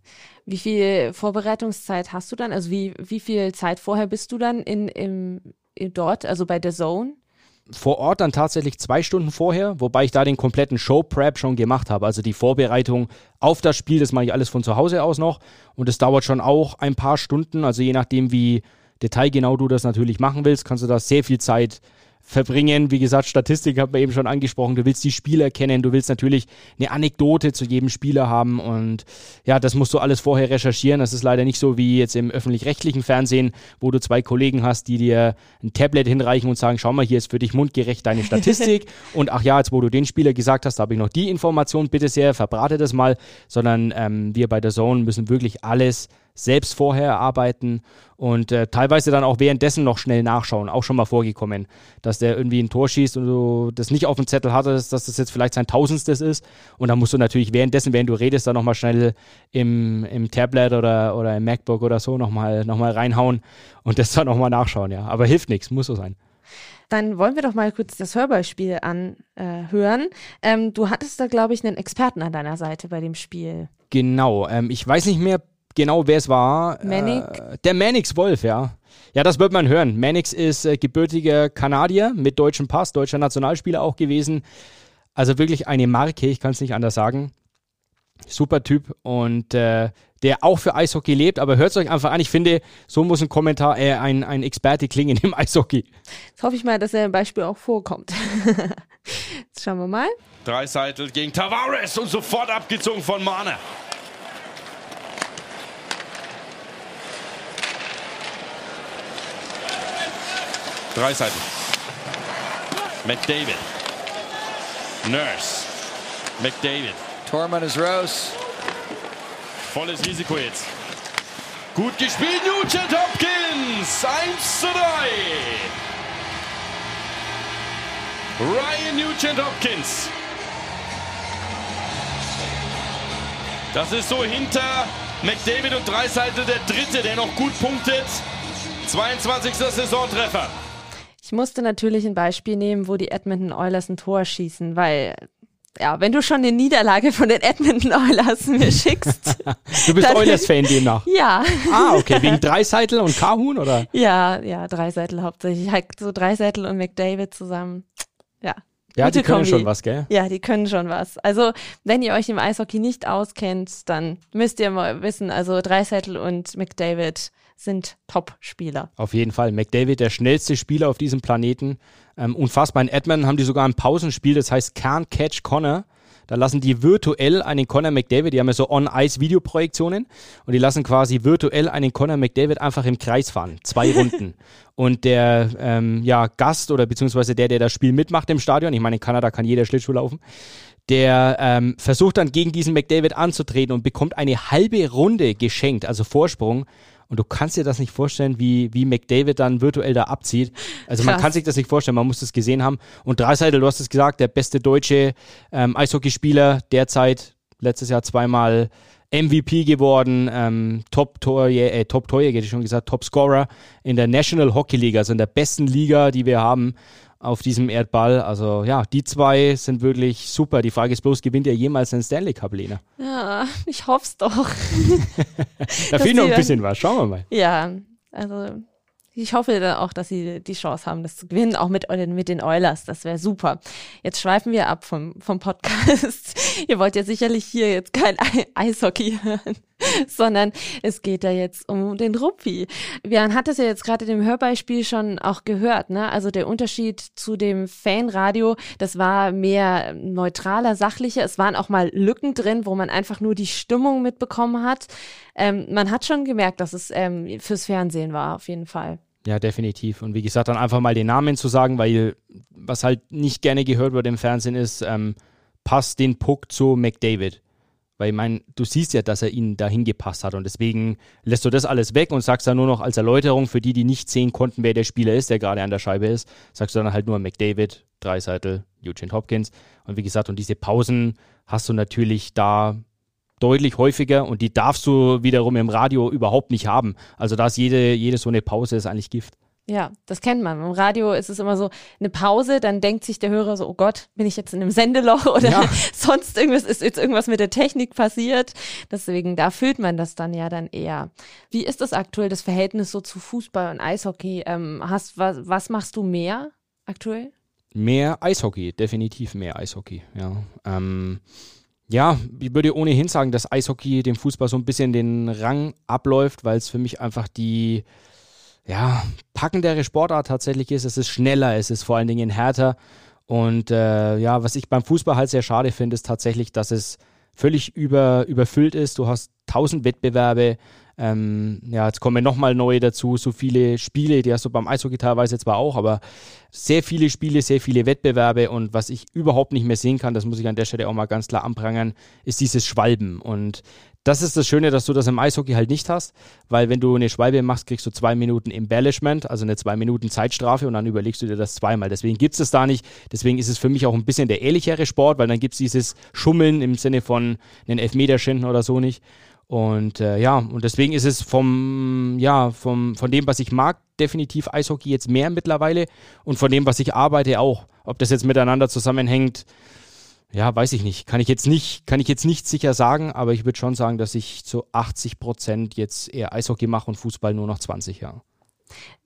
Wie viel Vorbereitungszeit hast du dann? Also wie, wie viel Zeit vorher bist du dann in, im, dort, also bei der Zone? vor Ort dann tatsächlich zwei Stunden vorher, wobei ich da den kompletten Show-Prep schon gemacht habe. Also die Vorbereitung auf das Spiel, das mache ich alles von zu Hause aus noch. Und es dauert schon auch ein paar Stunden. Also je nachdem, wie detailgenau du das natürlich machen willst, kannst du da sehr viel Zeit verbringen. Wie gesagt, Statistik hat man eben schon angesprochen. Du willst die Spieler kennen, du willst natürlich eine Anekdote zu jedem Spieler haben und ja, das musst du alles vorher recherchieren. Das ist leider nicht so wie jetzt im öffentlich-rechtlichen Fernsehen, wo du zwei Kollegen hast, die dir ein Tablet hinreichen und sagen, schau mal, hier ist für dich mundgerecht deine Statistik <laughs> und ach ja, jetzt wo du den Spieler gesagt hast, da habe ich noch die Information, bitte sehr, verbrate das mal, sondern ähm, wir bei der Zone müssen wirklich alles selbst vorher erarbeiten und äh, teilweise dann auch währenddessen noch schnell nachschauen. Auch schon mal vorgekommen, dass der irgendwie ein Tor schießt und du das nicht auf dem Zettel hattest, dass das jetzt vielleicht sein Tausendstes ist. Und dann musst du natürlich währenddessen, während du redest, dann nochmal schnell im, im Tablet oder, oder im MacBook oder so nochmal noch mal reinhauen und das dann nochmal nachschauen, ja. Aber hilft nichts, muss so sein. Dann wollen wir doch mal kurz das Hörbeispiel anhören. Äh, ähm, du hattest da, glaube ich, einen Experten an deiner Seite bei dem Spiel. Genau. Ähm, ich weiß nicht mehr genau, wer es war. Manic? Äh, der Manix Wolf, ja. Ja, das wird man hören. Manix ist äh, gebürtiger Kanadier mit deutschem Pass, deutscher Nationalspieler auch gewesen. Also wirklich eine Marke, ich kann es nicht anders sagen. Super Typ und äh, der auch für Eishockey lebt, aber hört es euch einfach an. Ich finde, so muss ein Kommentar, äh, ein, ein Experte klingen im Eishockey. Jetzt hoffe ich mal, dass er im Beispiel auch vorkommt. <laughs> Jetzt schauen wir mal. Dreiseitel gegen Tavares und sofort abgezogen von Mahner. Dreiseitel. McDavid. Nurse. McDavid. Tormann is Rose. Volles Risiko jetzt. Gut gespielt, Nugent Hopkins. 1 zu 3. Ryan Nugent Hopkins. Das ist so hinter McDavid und Dreiseitel der dritte, der noch gut punktet. 22. Saisontreffer. Ich musste natürlich ein Beispiel nehmen, wo die Edmonton Oilers ein Tor schießen, weil ja, wenn du schon eine Niederlage von den Edmonton Oilers mir <laughs> schickst. du bist Oilers-Fan demnach. Ja. Ah, okay. Wegen Dreiseitel und Kahun, oder? Ja, ja, Dreiseitel hauptsächlich. Halt so Dreiseitel und McDavid zusammen. Ja. Ja, Gute die können Kombi. schon was, gell? Ja, die können schon was. Also, wenn ihr euch im Eishockey nicht auskennt, dann müsst ihr mal wissen, also Dreiseitel und McDavid sind Top-Spieler. Auf jeden Fall. McDavid, der schnellste Spieler auf diesem Planeten. Ähm, unfassbar. In Edmonton haben die sogar ein Pausenspiel, das heißt Can't Catch Connor. Da lassen die virtuell einen Conor McDavid, die haben ja so On-Ice-Videoprojektionen und die lassen quasi virtuell einen Conor McDavid einfach im Kreis fahren. Zwei <laughs> Runden. und der ähm, ja, Gast oder beziehungsweise der, der das Spiel mitmacht im Stadion, ich meine, in Kanada kann jeder Schlittschuh laufen, der ähm, versucht dann gegen diesen McDavid anzutreten und bekommt eine halbe Runde geschenkt, also Vorsprung. Und du kannst dir das nicht vorstellen, wie, wie McDavid dann virtuell da abzieht. Also man Krass. kann sich das nicht vorstellen, man muss das gesehen haben. Und Dreiseitel, du hast es gesagt, der beste deutsche ähm, Eishockeyspieler derzeit, letztes Jahr zweimal MVP geworden, ähm, Top-Torjäger, äh, Top-Torjäger, hätte ich schon gesagt, Top-Scorer in der National Hockey League, also in der besten Liga, die wir haben auf diesem Erdball. Also ja, die zwei sind wirklich super. Die Frage ist bloß, gewinnt er jemals einen Stanley Cup, Lena? Ja, ich hoff's doch. <laughs> Da fehlt noch ein bisschen was. Schauen wir mal. Ja, also ich hoffe dann auch, dass sie die Chance haben, das zu gewinnen, auch mit, mit den Oilers. Das wäre super. Jetzt schweifen wir ab vom, vom Podcast. <laughs> Ihr wollt ja sicherlich hier jetzt kein Ei- Eishockey hören, <laughs> sondern es geht da jetzt um den Ruppi. Man hat es ja jetzt gerade in dem Hörbeispiel schon auch gehört, ne? Also der Unterschied zu dem Fanradio, das war mehr neutraler, sachlicher. Es waren auch mal Lücken drin, wo man einfach nur die Stimmung mitbekommen hat. Ähm, man hat schon gemerkt, dass es ähm, fürs Fernsehen war, auf jeden Fall. Ja, definitiv. Und wie gesagt, dann einfach mal den Namen zu sagen, weil was halt nicht gerne gehört wird im Fernsehen ist, ähm, passt den Puck zu McDavid. Weil ich meine, du siehst ja, dass er ihn dahin gepasst hat und deswegen lässt du das alles weg und sagst dann nur noch als Erläuterung für die, die nicht sehen konnten, wer der Spieler ist, der gerade an der Scheibe ist, sagst du dann halt nur McDavid, Dreiseitel, Eugene Hopkins. Und wie gesagt, und diese Pausen hast du natürlich da deutlich häufiger und die darfst du wiederum im Radio überhaupt nicht haben. Also da ist jede, jede so eine Pause ist eigentlich Gift. Ja, das kennt man. Im Radio ist es immer so eine Pause, dann denkt sich der Hörer so, oh Gott, bin ich jetzt in einem Sendeloch <laughs> oder Ja. <laughs> sonst irgendwas, ist jetzt irgendwas mit der Technik passiert. Deswegen, da fühlt man das dann ja dann eher. Wie ist das aktuell, das Verhältnis so zu Fußball und Eishockey? Ähm, hast, was, was machst du mehr aktuell? Mehr Eishockey, definitiv mehr Eishockey, ja. Ähm, ja, ich würde ohnehin sagen, dass Eishockey dem Fußball so ein bisschen den Rang abläuft, weil es für mich einfach die, ja, packendere Sportart tatsächlich ist. Es ist schneller, es ist vor allen Dingen härter. Und äh, ja, was ich beim Fußball halt sehr schade finde, ist tatsächlich, dass es völlig über, überfüllt ist. Du hast tausend Wettbewerbe. Ähm, ja, jetzt kommen nochmal neue dazu. So viele Spiele, die hast du beim Eishockey teilweise zwar auch, aber sehr viele Spiele, sehr viele Wettbewerbe. Und was ich überhaupt nicht mehr sehen kann, das muss ich an der Stelle auch mal ganz klar anprangern, ist dieses Schwalben. Und Das ist das Schöne, dass du das im Eishockey halt nicht hast, weil wenn du eine Schwalbe machst, kriegst du zwei Minuten Embellishment, also eine zwei Minuten Zeitstrafe und dann überlegst du dir das zweimal. Deswegen gibt es das da nicht. Deswegen ist es für mich auch ein bisschen der ehrlichere Sport, weil dann gibt es dieses Schummeln im Sinne von einen Elfmeterschinden oder so nicht. Und äh, ja, und deswegen ist es vom, ja, vom, von dem, was ich mag, definitiv Eishockey jetzt mehr mittlerweile und von dem, was ich arbeite, auch. Ob das jetzt miteinander zusammenhängt, ja, weiß ich nicht. Kann ich jetzt nicht, kann ich jetzt nicht sicher sagen, aber ich würde schon sagen, dass ich zu 80 Prozent jetzt eher Eishockey mache und Fußball nur noch 20 Jahre.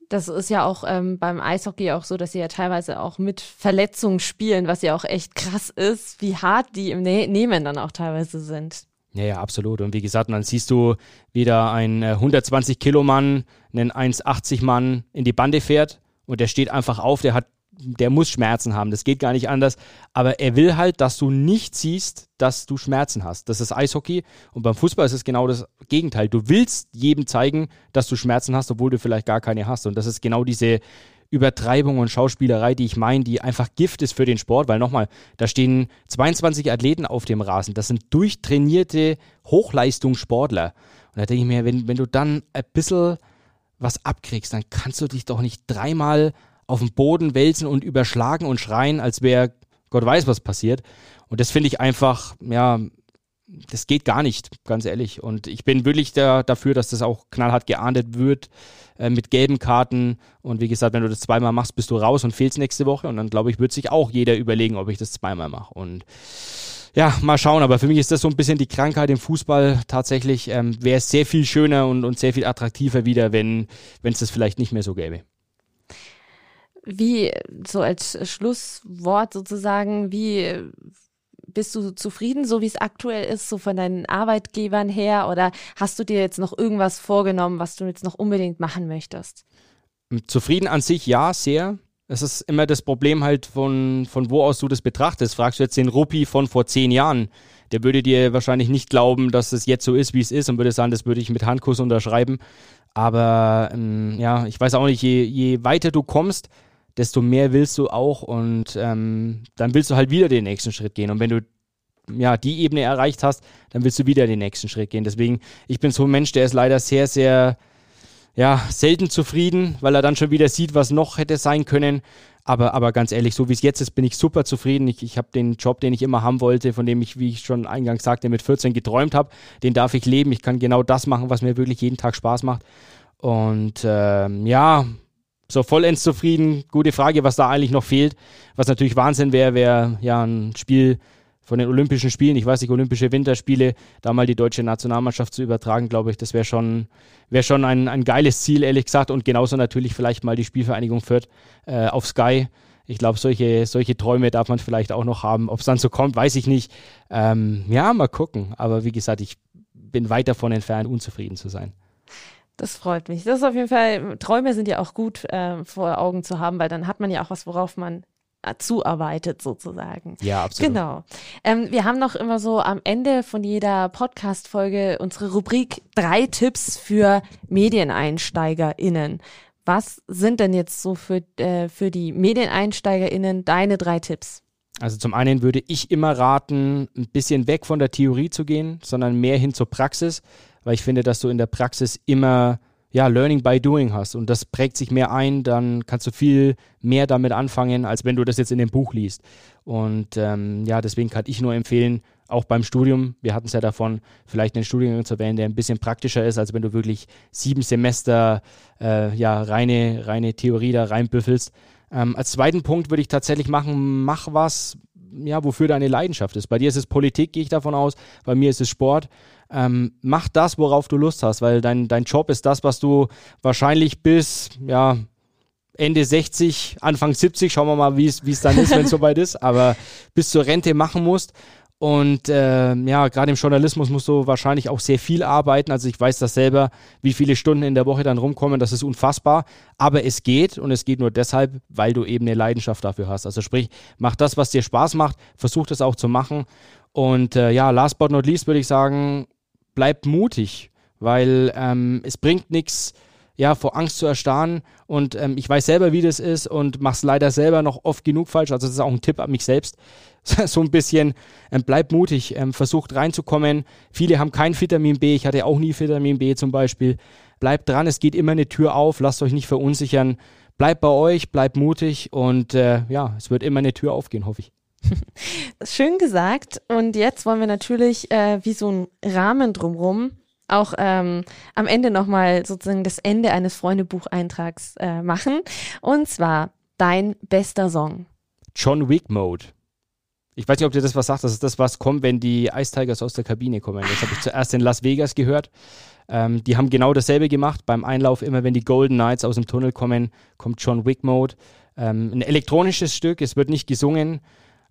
Das ist ja auch ähm, beim Eishockey auch so, dass sie ja teilweise auch mit Verletzungen spielen, was ja auch echt krass ist, wie hart die im ne Nehmen dann auch teilweise sind. Ja, ja, absolut. Und wie gesagt, dann siehst du wieder ein 120 Kilo Mann, einen 1,80 Mann in die Bande fährt und der steht einfach auf, der hat der muss Schmerzen haben, das geht gar nicht anders. Aber er will halt, dass du nicht siehst, dass du Schmerzen hast. Das ist Eishockey und beim Fußball ist es genau das Gegenteil. Du willst jedem zeigen, dass du Schmerzen hast, obwohl du vielleicht gar keine hast. Und das ist genau diese Übertreibung und Schauspielerei, die ich meine, die einfach Gift ist für den Sport, weil nochmal, da stehen 22 Athleten auf dem Rasen. Das sind durchtrainierte Hochleistungssportler. Und da denke ich mir, wenn, wenn du dann ein bisschen was abkriegst, dann kannst du dich doch nicht dreimal auf dem Boden wälzen und überschlagen und schreien, als wäre Gott weiß, was passiert. Und das finde ich einfach, ja, das geht gar nicht, ganz ehrlich. Und ich bin wirklich da, dafür, dass das auch knallhart geahndet wird äh, mit gelben Karten. Und wie gesagt, wenn du das zweimal machst, bist du raus und fehlst nächste Woche. Und dann, glaube ich, wird sich auch jeder überlegen, ob ich das zweimal mache. Und ja, mal schauen. Aber für mich ist das so ein bisschen die Krankheit im Fußball. Tatsächlich ähm, wäre es sehr viel schöner und, und sehr viel attraktiver wieder, wenn es das vielleicht nicht mehr so gäbe wie, so als Schlusswort sozusagen, wie bist du zufrieden, so wie es aktuell ist, so von deinen Arbeitgebern her? Oder hast du dir jetzt noch irgendwas vorgenommen, was du jetzt noch unbedingt machen möchtest? Zufrieden an sich ja, sehr. Es ist immer das Problem halt, von, von wo aus du das betrachtest. Fragst du jetzt den Ruppi von vor zehn Jahren, der würde dir wahrscheinlich nicht glauben, dass es jetzt so ist, wie es ist und würde sagen, das würde ich mit Handkuss unterschreiben. Aber ähm, ja, ich weiß auch nicht, je, je weiter du kommst, desto mehr willst du auch und ähm, dann willst du halt wieder den nächsten Schritt gehen. Und wenn du ja die Ebene erreicht hast, dann willst du wieder den nächsten Schritt gehen. Deswegen, ich bin so ein Mensch, der ist leider sehr, sehr ja, selten zufrieden, weil er dann schon wieder sieht, was noch hätte sein können. Aber, aber ganz ehrlich, so wie es jetzt ist, bin ich super zufrieden. Ich, ich habe den Job, den ich immer haben wollte, von dem ich, wie ich schon eingangs sagte, mit 14 geträumt habe. Den darf ich leben. Ich kann genau das machen, was mir wirklich jeden Tag Spaß macht. Und ähm, ja, so vollends zufrieden. Gute Frage, was da eigentlich noch fehlt. Was natürlich Wahnsinn wäre, wäre ja ein Spiel von den Olympischen Spielen, ich weiß nicht, Olympische Winterspiele, da mal die deutsche Nationalmannschaft zu übertragen, glaube ich, das wäre schon, wäre schon ein, ein geiles Ziel, ehrlich gesagt. Und genauso natürlich vielleicht mal die Spielvereinigung Fürth äh, auf Sky. Ich glaube, solche, solche Träume darf man vielleicht auch noch haben. Ob es dann so kommt, weiß ich nicht. Ähm, ja, mal gucken. Aber wie gesagt, ich bin weit davon entfernt, unzufrieden zu sein. Das freut mich. Das ist auf jeden Fall, Träume sind ja auch gut äh, vor Augen zu haben, weil dann hat man ja auch was, worauf man äh, zuarbeitet sozusagen. Ja, absolut. Genau. Ähm, wir haben noch immer so am Ende von jeder Podcast-Folge unsere Rubrik drei Tipps für MedieneinsteigerInnen. Was sind denn jetzt so für, äh, für die MedieneinsteigerInnen deine drei Tipps? Also zum einen würde ich immer raten, ein bisschen weg von der Theorie zu gehen, sondern mehr hin zur Praxis weil ich finde, dass du in der Praxis immer ja, Learning by Doing hast und das prägt sich mehr ein, dann kannst du viel mehr damit anfangen, als wenn du das jetzt in dem Buch liest. Und ähm, ja, deswegen kann ich nur empfehlen, auch beim Studium, wir hatten es ja davon, vielleicht einen Studiengang zu wählen, der ein bisschen praktischer ist, als wenn du wirklich sieben Semester äh, ja, reine, reine Theorie da reinbüffelst. Ähm, als zweiten Punkt würde ich tatsächlich machen, mach was, ja, wofür deine Leidenschaft ist. Bei dir ist es Politik, gehe ich davon aus, bei mir ist es Sport ähm, mach das, worauf du Lust hast, weil dein, dein Job ist das, was du wahrscheinlich bis, ja, Ende 60, Anfang 70, schauen wir mal, wie es dann ist, wenn es <laughs> soweit ist, aber bis zur Rente machen musst. Und äh, ja, gerade im Journalismus musst du wahrscheinlich auch sehr viel arbeiten. Also ich weiß das selber, wie viele Stunden in der Woche dann rumkommen, das ist unfassbar. Aber es geht und es geht nur deshalb, weil du eben eine Leidenschaft dafür hast. Also sprich, mach das, was dir Spaß macht, versuch das auch zu machen. Und äh, ja, last but not least würde ich sagen, bleibt mutig, weil ähm, es bringt nichts, ja, vor Angst zu erstarren. Und ähm, ich weiß selber, wie das ist und mache es leider selber noch oft genug falsch. Also das ist auch ein Tipp an mich selbst. <laughs> so ein bisschen, ähm, bleib mutig, ähm, versucht reinzukommen. Viele haben kein Vitamin B. Ich hatte auch nie Vitamin B zum Beispiel. Bleibt dran, es geht immer eine Tür auf. Lasst euch nicht verunsichern. Bleibt bei euch, bleibt mutig und äh, ja, es wird immer eine Tür aufgehen, hoffe ich. <laughs> Schön gesagt. Und jetzt wollen wir natürlich äh, wie so ein Rahmen drumrum auch ähm, am Ende nochmal sozusagen das Ende eines Freundebucheintrags äh, machen. Und zwar dein bester Song. John Wick Mode. Ich weiß nicht, ob dir das was sagt. Das ist das, was kommt, wenn die Ice Tigers aus der Kabine kommen. Das habe ich zuerst in Las Vegas gehört. Ähm, die haben genau dasselbe gemacht. Beim Einlauf, immer wenn die Golden Knights aus dem Tunnel kommen, kommt John Wick Mode. Ähm, ein elektronisches Stück, es wird nicht gesungen.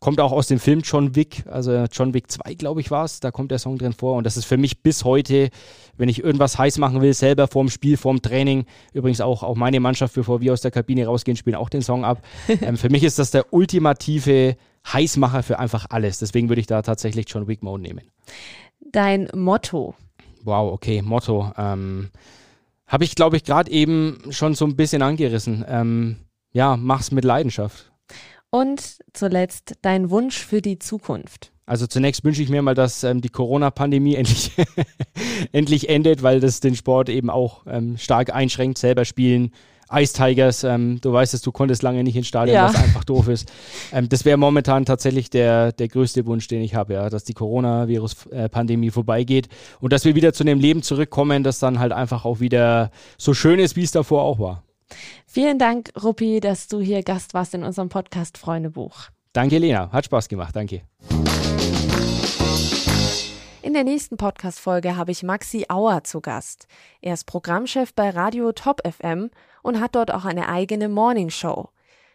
Kommt auch aus dem Film John Wick, also John Wick 2, glaube ich, war es. Da kommt der Song drin vor. Und das ist für mich bis heute, wenn ich irgendwas heiß machen will, selber vorm Spiel, vorm Training. Übrigens auch, auch meine Mannschaft, bevor wir aus der Kabine rausgehen, spielen auch den Song ab. <laughs> ähm, für mich ist das der ultimative Heißmacher für einfach alles. Deswegen würde ich da tatsächlich John Wick Mode nehmen. Dein Motto. Wow, okay, Motto. Ähm, Habe ich, glaube ich, gerade eben schon so ein bisschen angerissen. Ähm, ja, mach's mit Leidenschaft. Und zuletzt dein Wunsch für die Zukunft. Also zunächst wünsche ich mir mal, dass ähm, die Corona-Pandemie <laughs> endlich, endlich endet, weil das den Sport eben auch ähm, stark einschränkt. Selber spielen, Ice Tigers, ähm, du weißt es, du konntest lange nicht ins Stadion, ja. was einfach doof ist. Ähm, das wäre momentan tatsächlich der, der größte Wunsch, den ich habe, ja, dass die Coronavirus-Pandemie vorbeigeht und dass wir wieder zu dem Leben zurückkommen, das dann halt einfach auch wieder so schön ist, wie es davor auch war. Vielen Dank, Ruppi, dass du hier Gast warst in unserem Podcast Freundebuch. Danke, Lena. Hat Spaß gemacht. Danke. In der nächsten Podcast-Folge habe ich Maxi Auer zu Gast. Er ist Programmchef bei Radio Top FM und hat dort auch eine eigene Morningshow.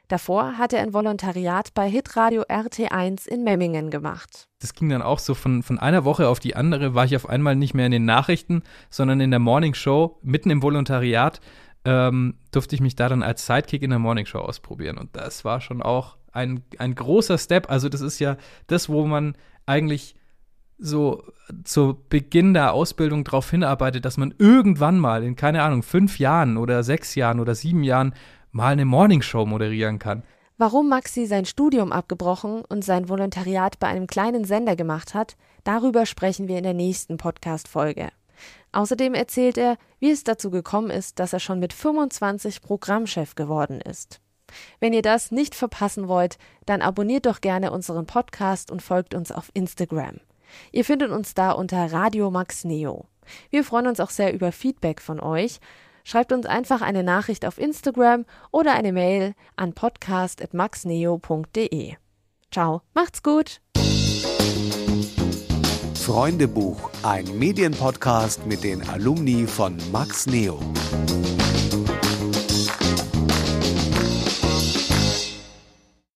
Davor hat er ein Volontariat bei Hitradio RT1 in Memmingen gemacht. Das ging dann auch so von, von einer Woche auf die andere, war ich auf einmal nicht mehr in den Nachrichten, sondern in der Morningshow, mitten im Volontariat ähm, durfte ich mich da dann als Sidekick in der Morningshow ausprobieren. Und das war schon auch ein, ein großer Step. Also, das ist ja das, wo man eigentlich so zu Beginn der Ausbildung darauf hinarbeitet, dass man irgendwann mal in, keine Ahnung, fünf Jahren oder sechs Jahren oder sieben Jahren mal eine Morningshow moderieren kann. Warum Maxi sein Studium abgebrochen und sein Volontariat bei einem kleinen Sender gemacht hat, darüber sprechen wir in der nächsten Podcast-Folge. Außerdem erzählt er, wie es dazu gekommen ist, dass er schon mit 25 Programmchef geworden ist. Wenn ihr das nicht verpassen wollt, dann abonniert doch gerne unseren Podcast und folgt uns auf Instagram. Ihr findet uns da unter Radio Max Neo. Wir freuen uns auch sehr über Feedback von euch. Schreibt uns einfach eine Nachricht auf Instagram oder eine Mail an podcast.maxneo.de. Ciao, macht's gut! Freundebuch, ein Medienpodcast mit den Alumni von Max Neo.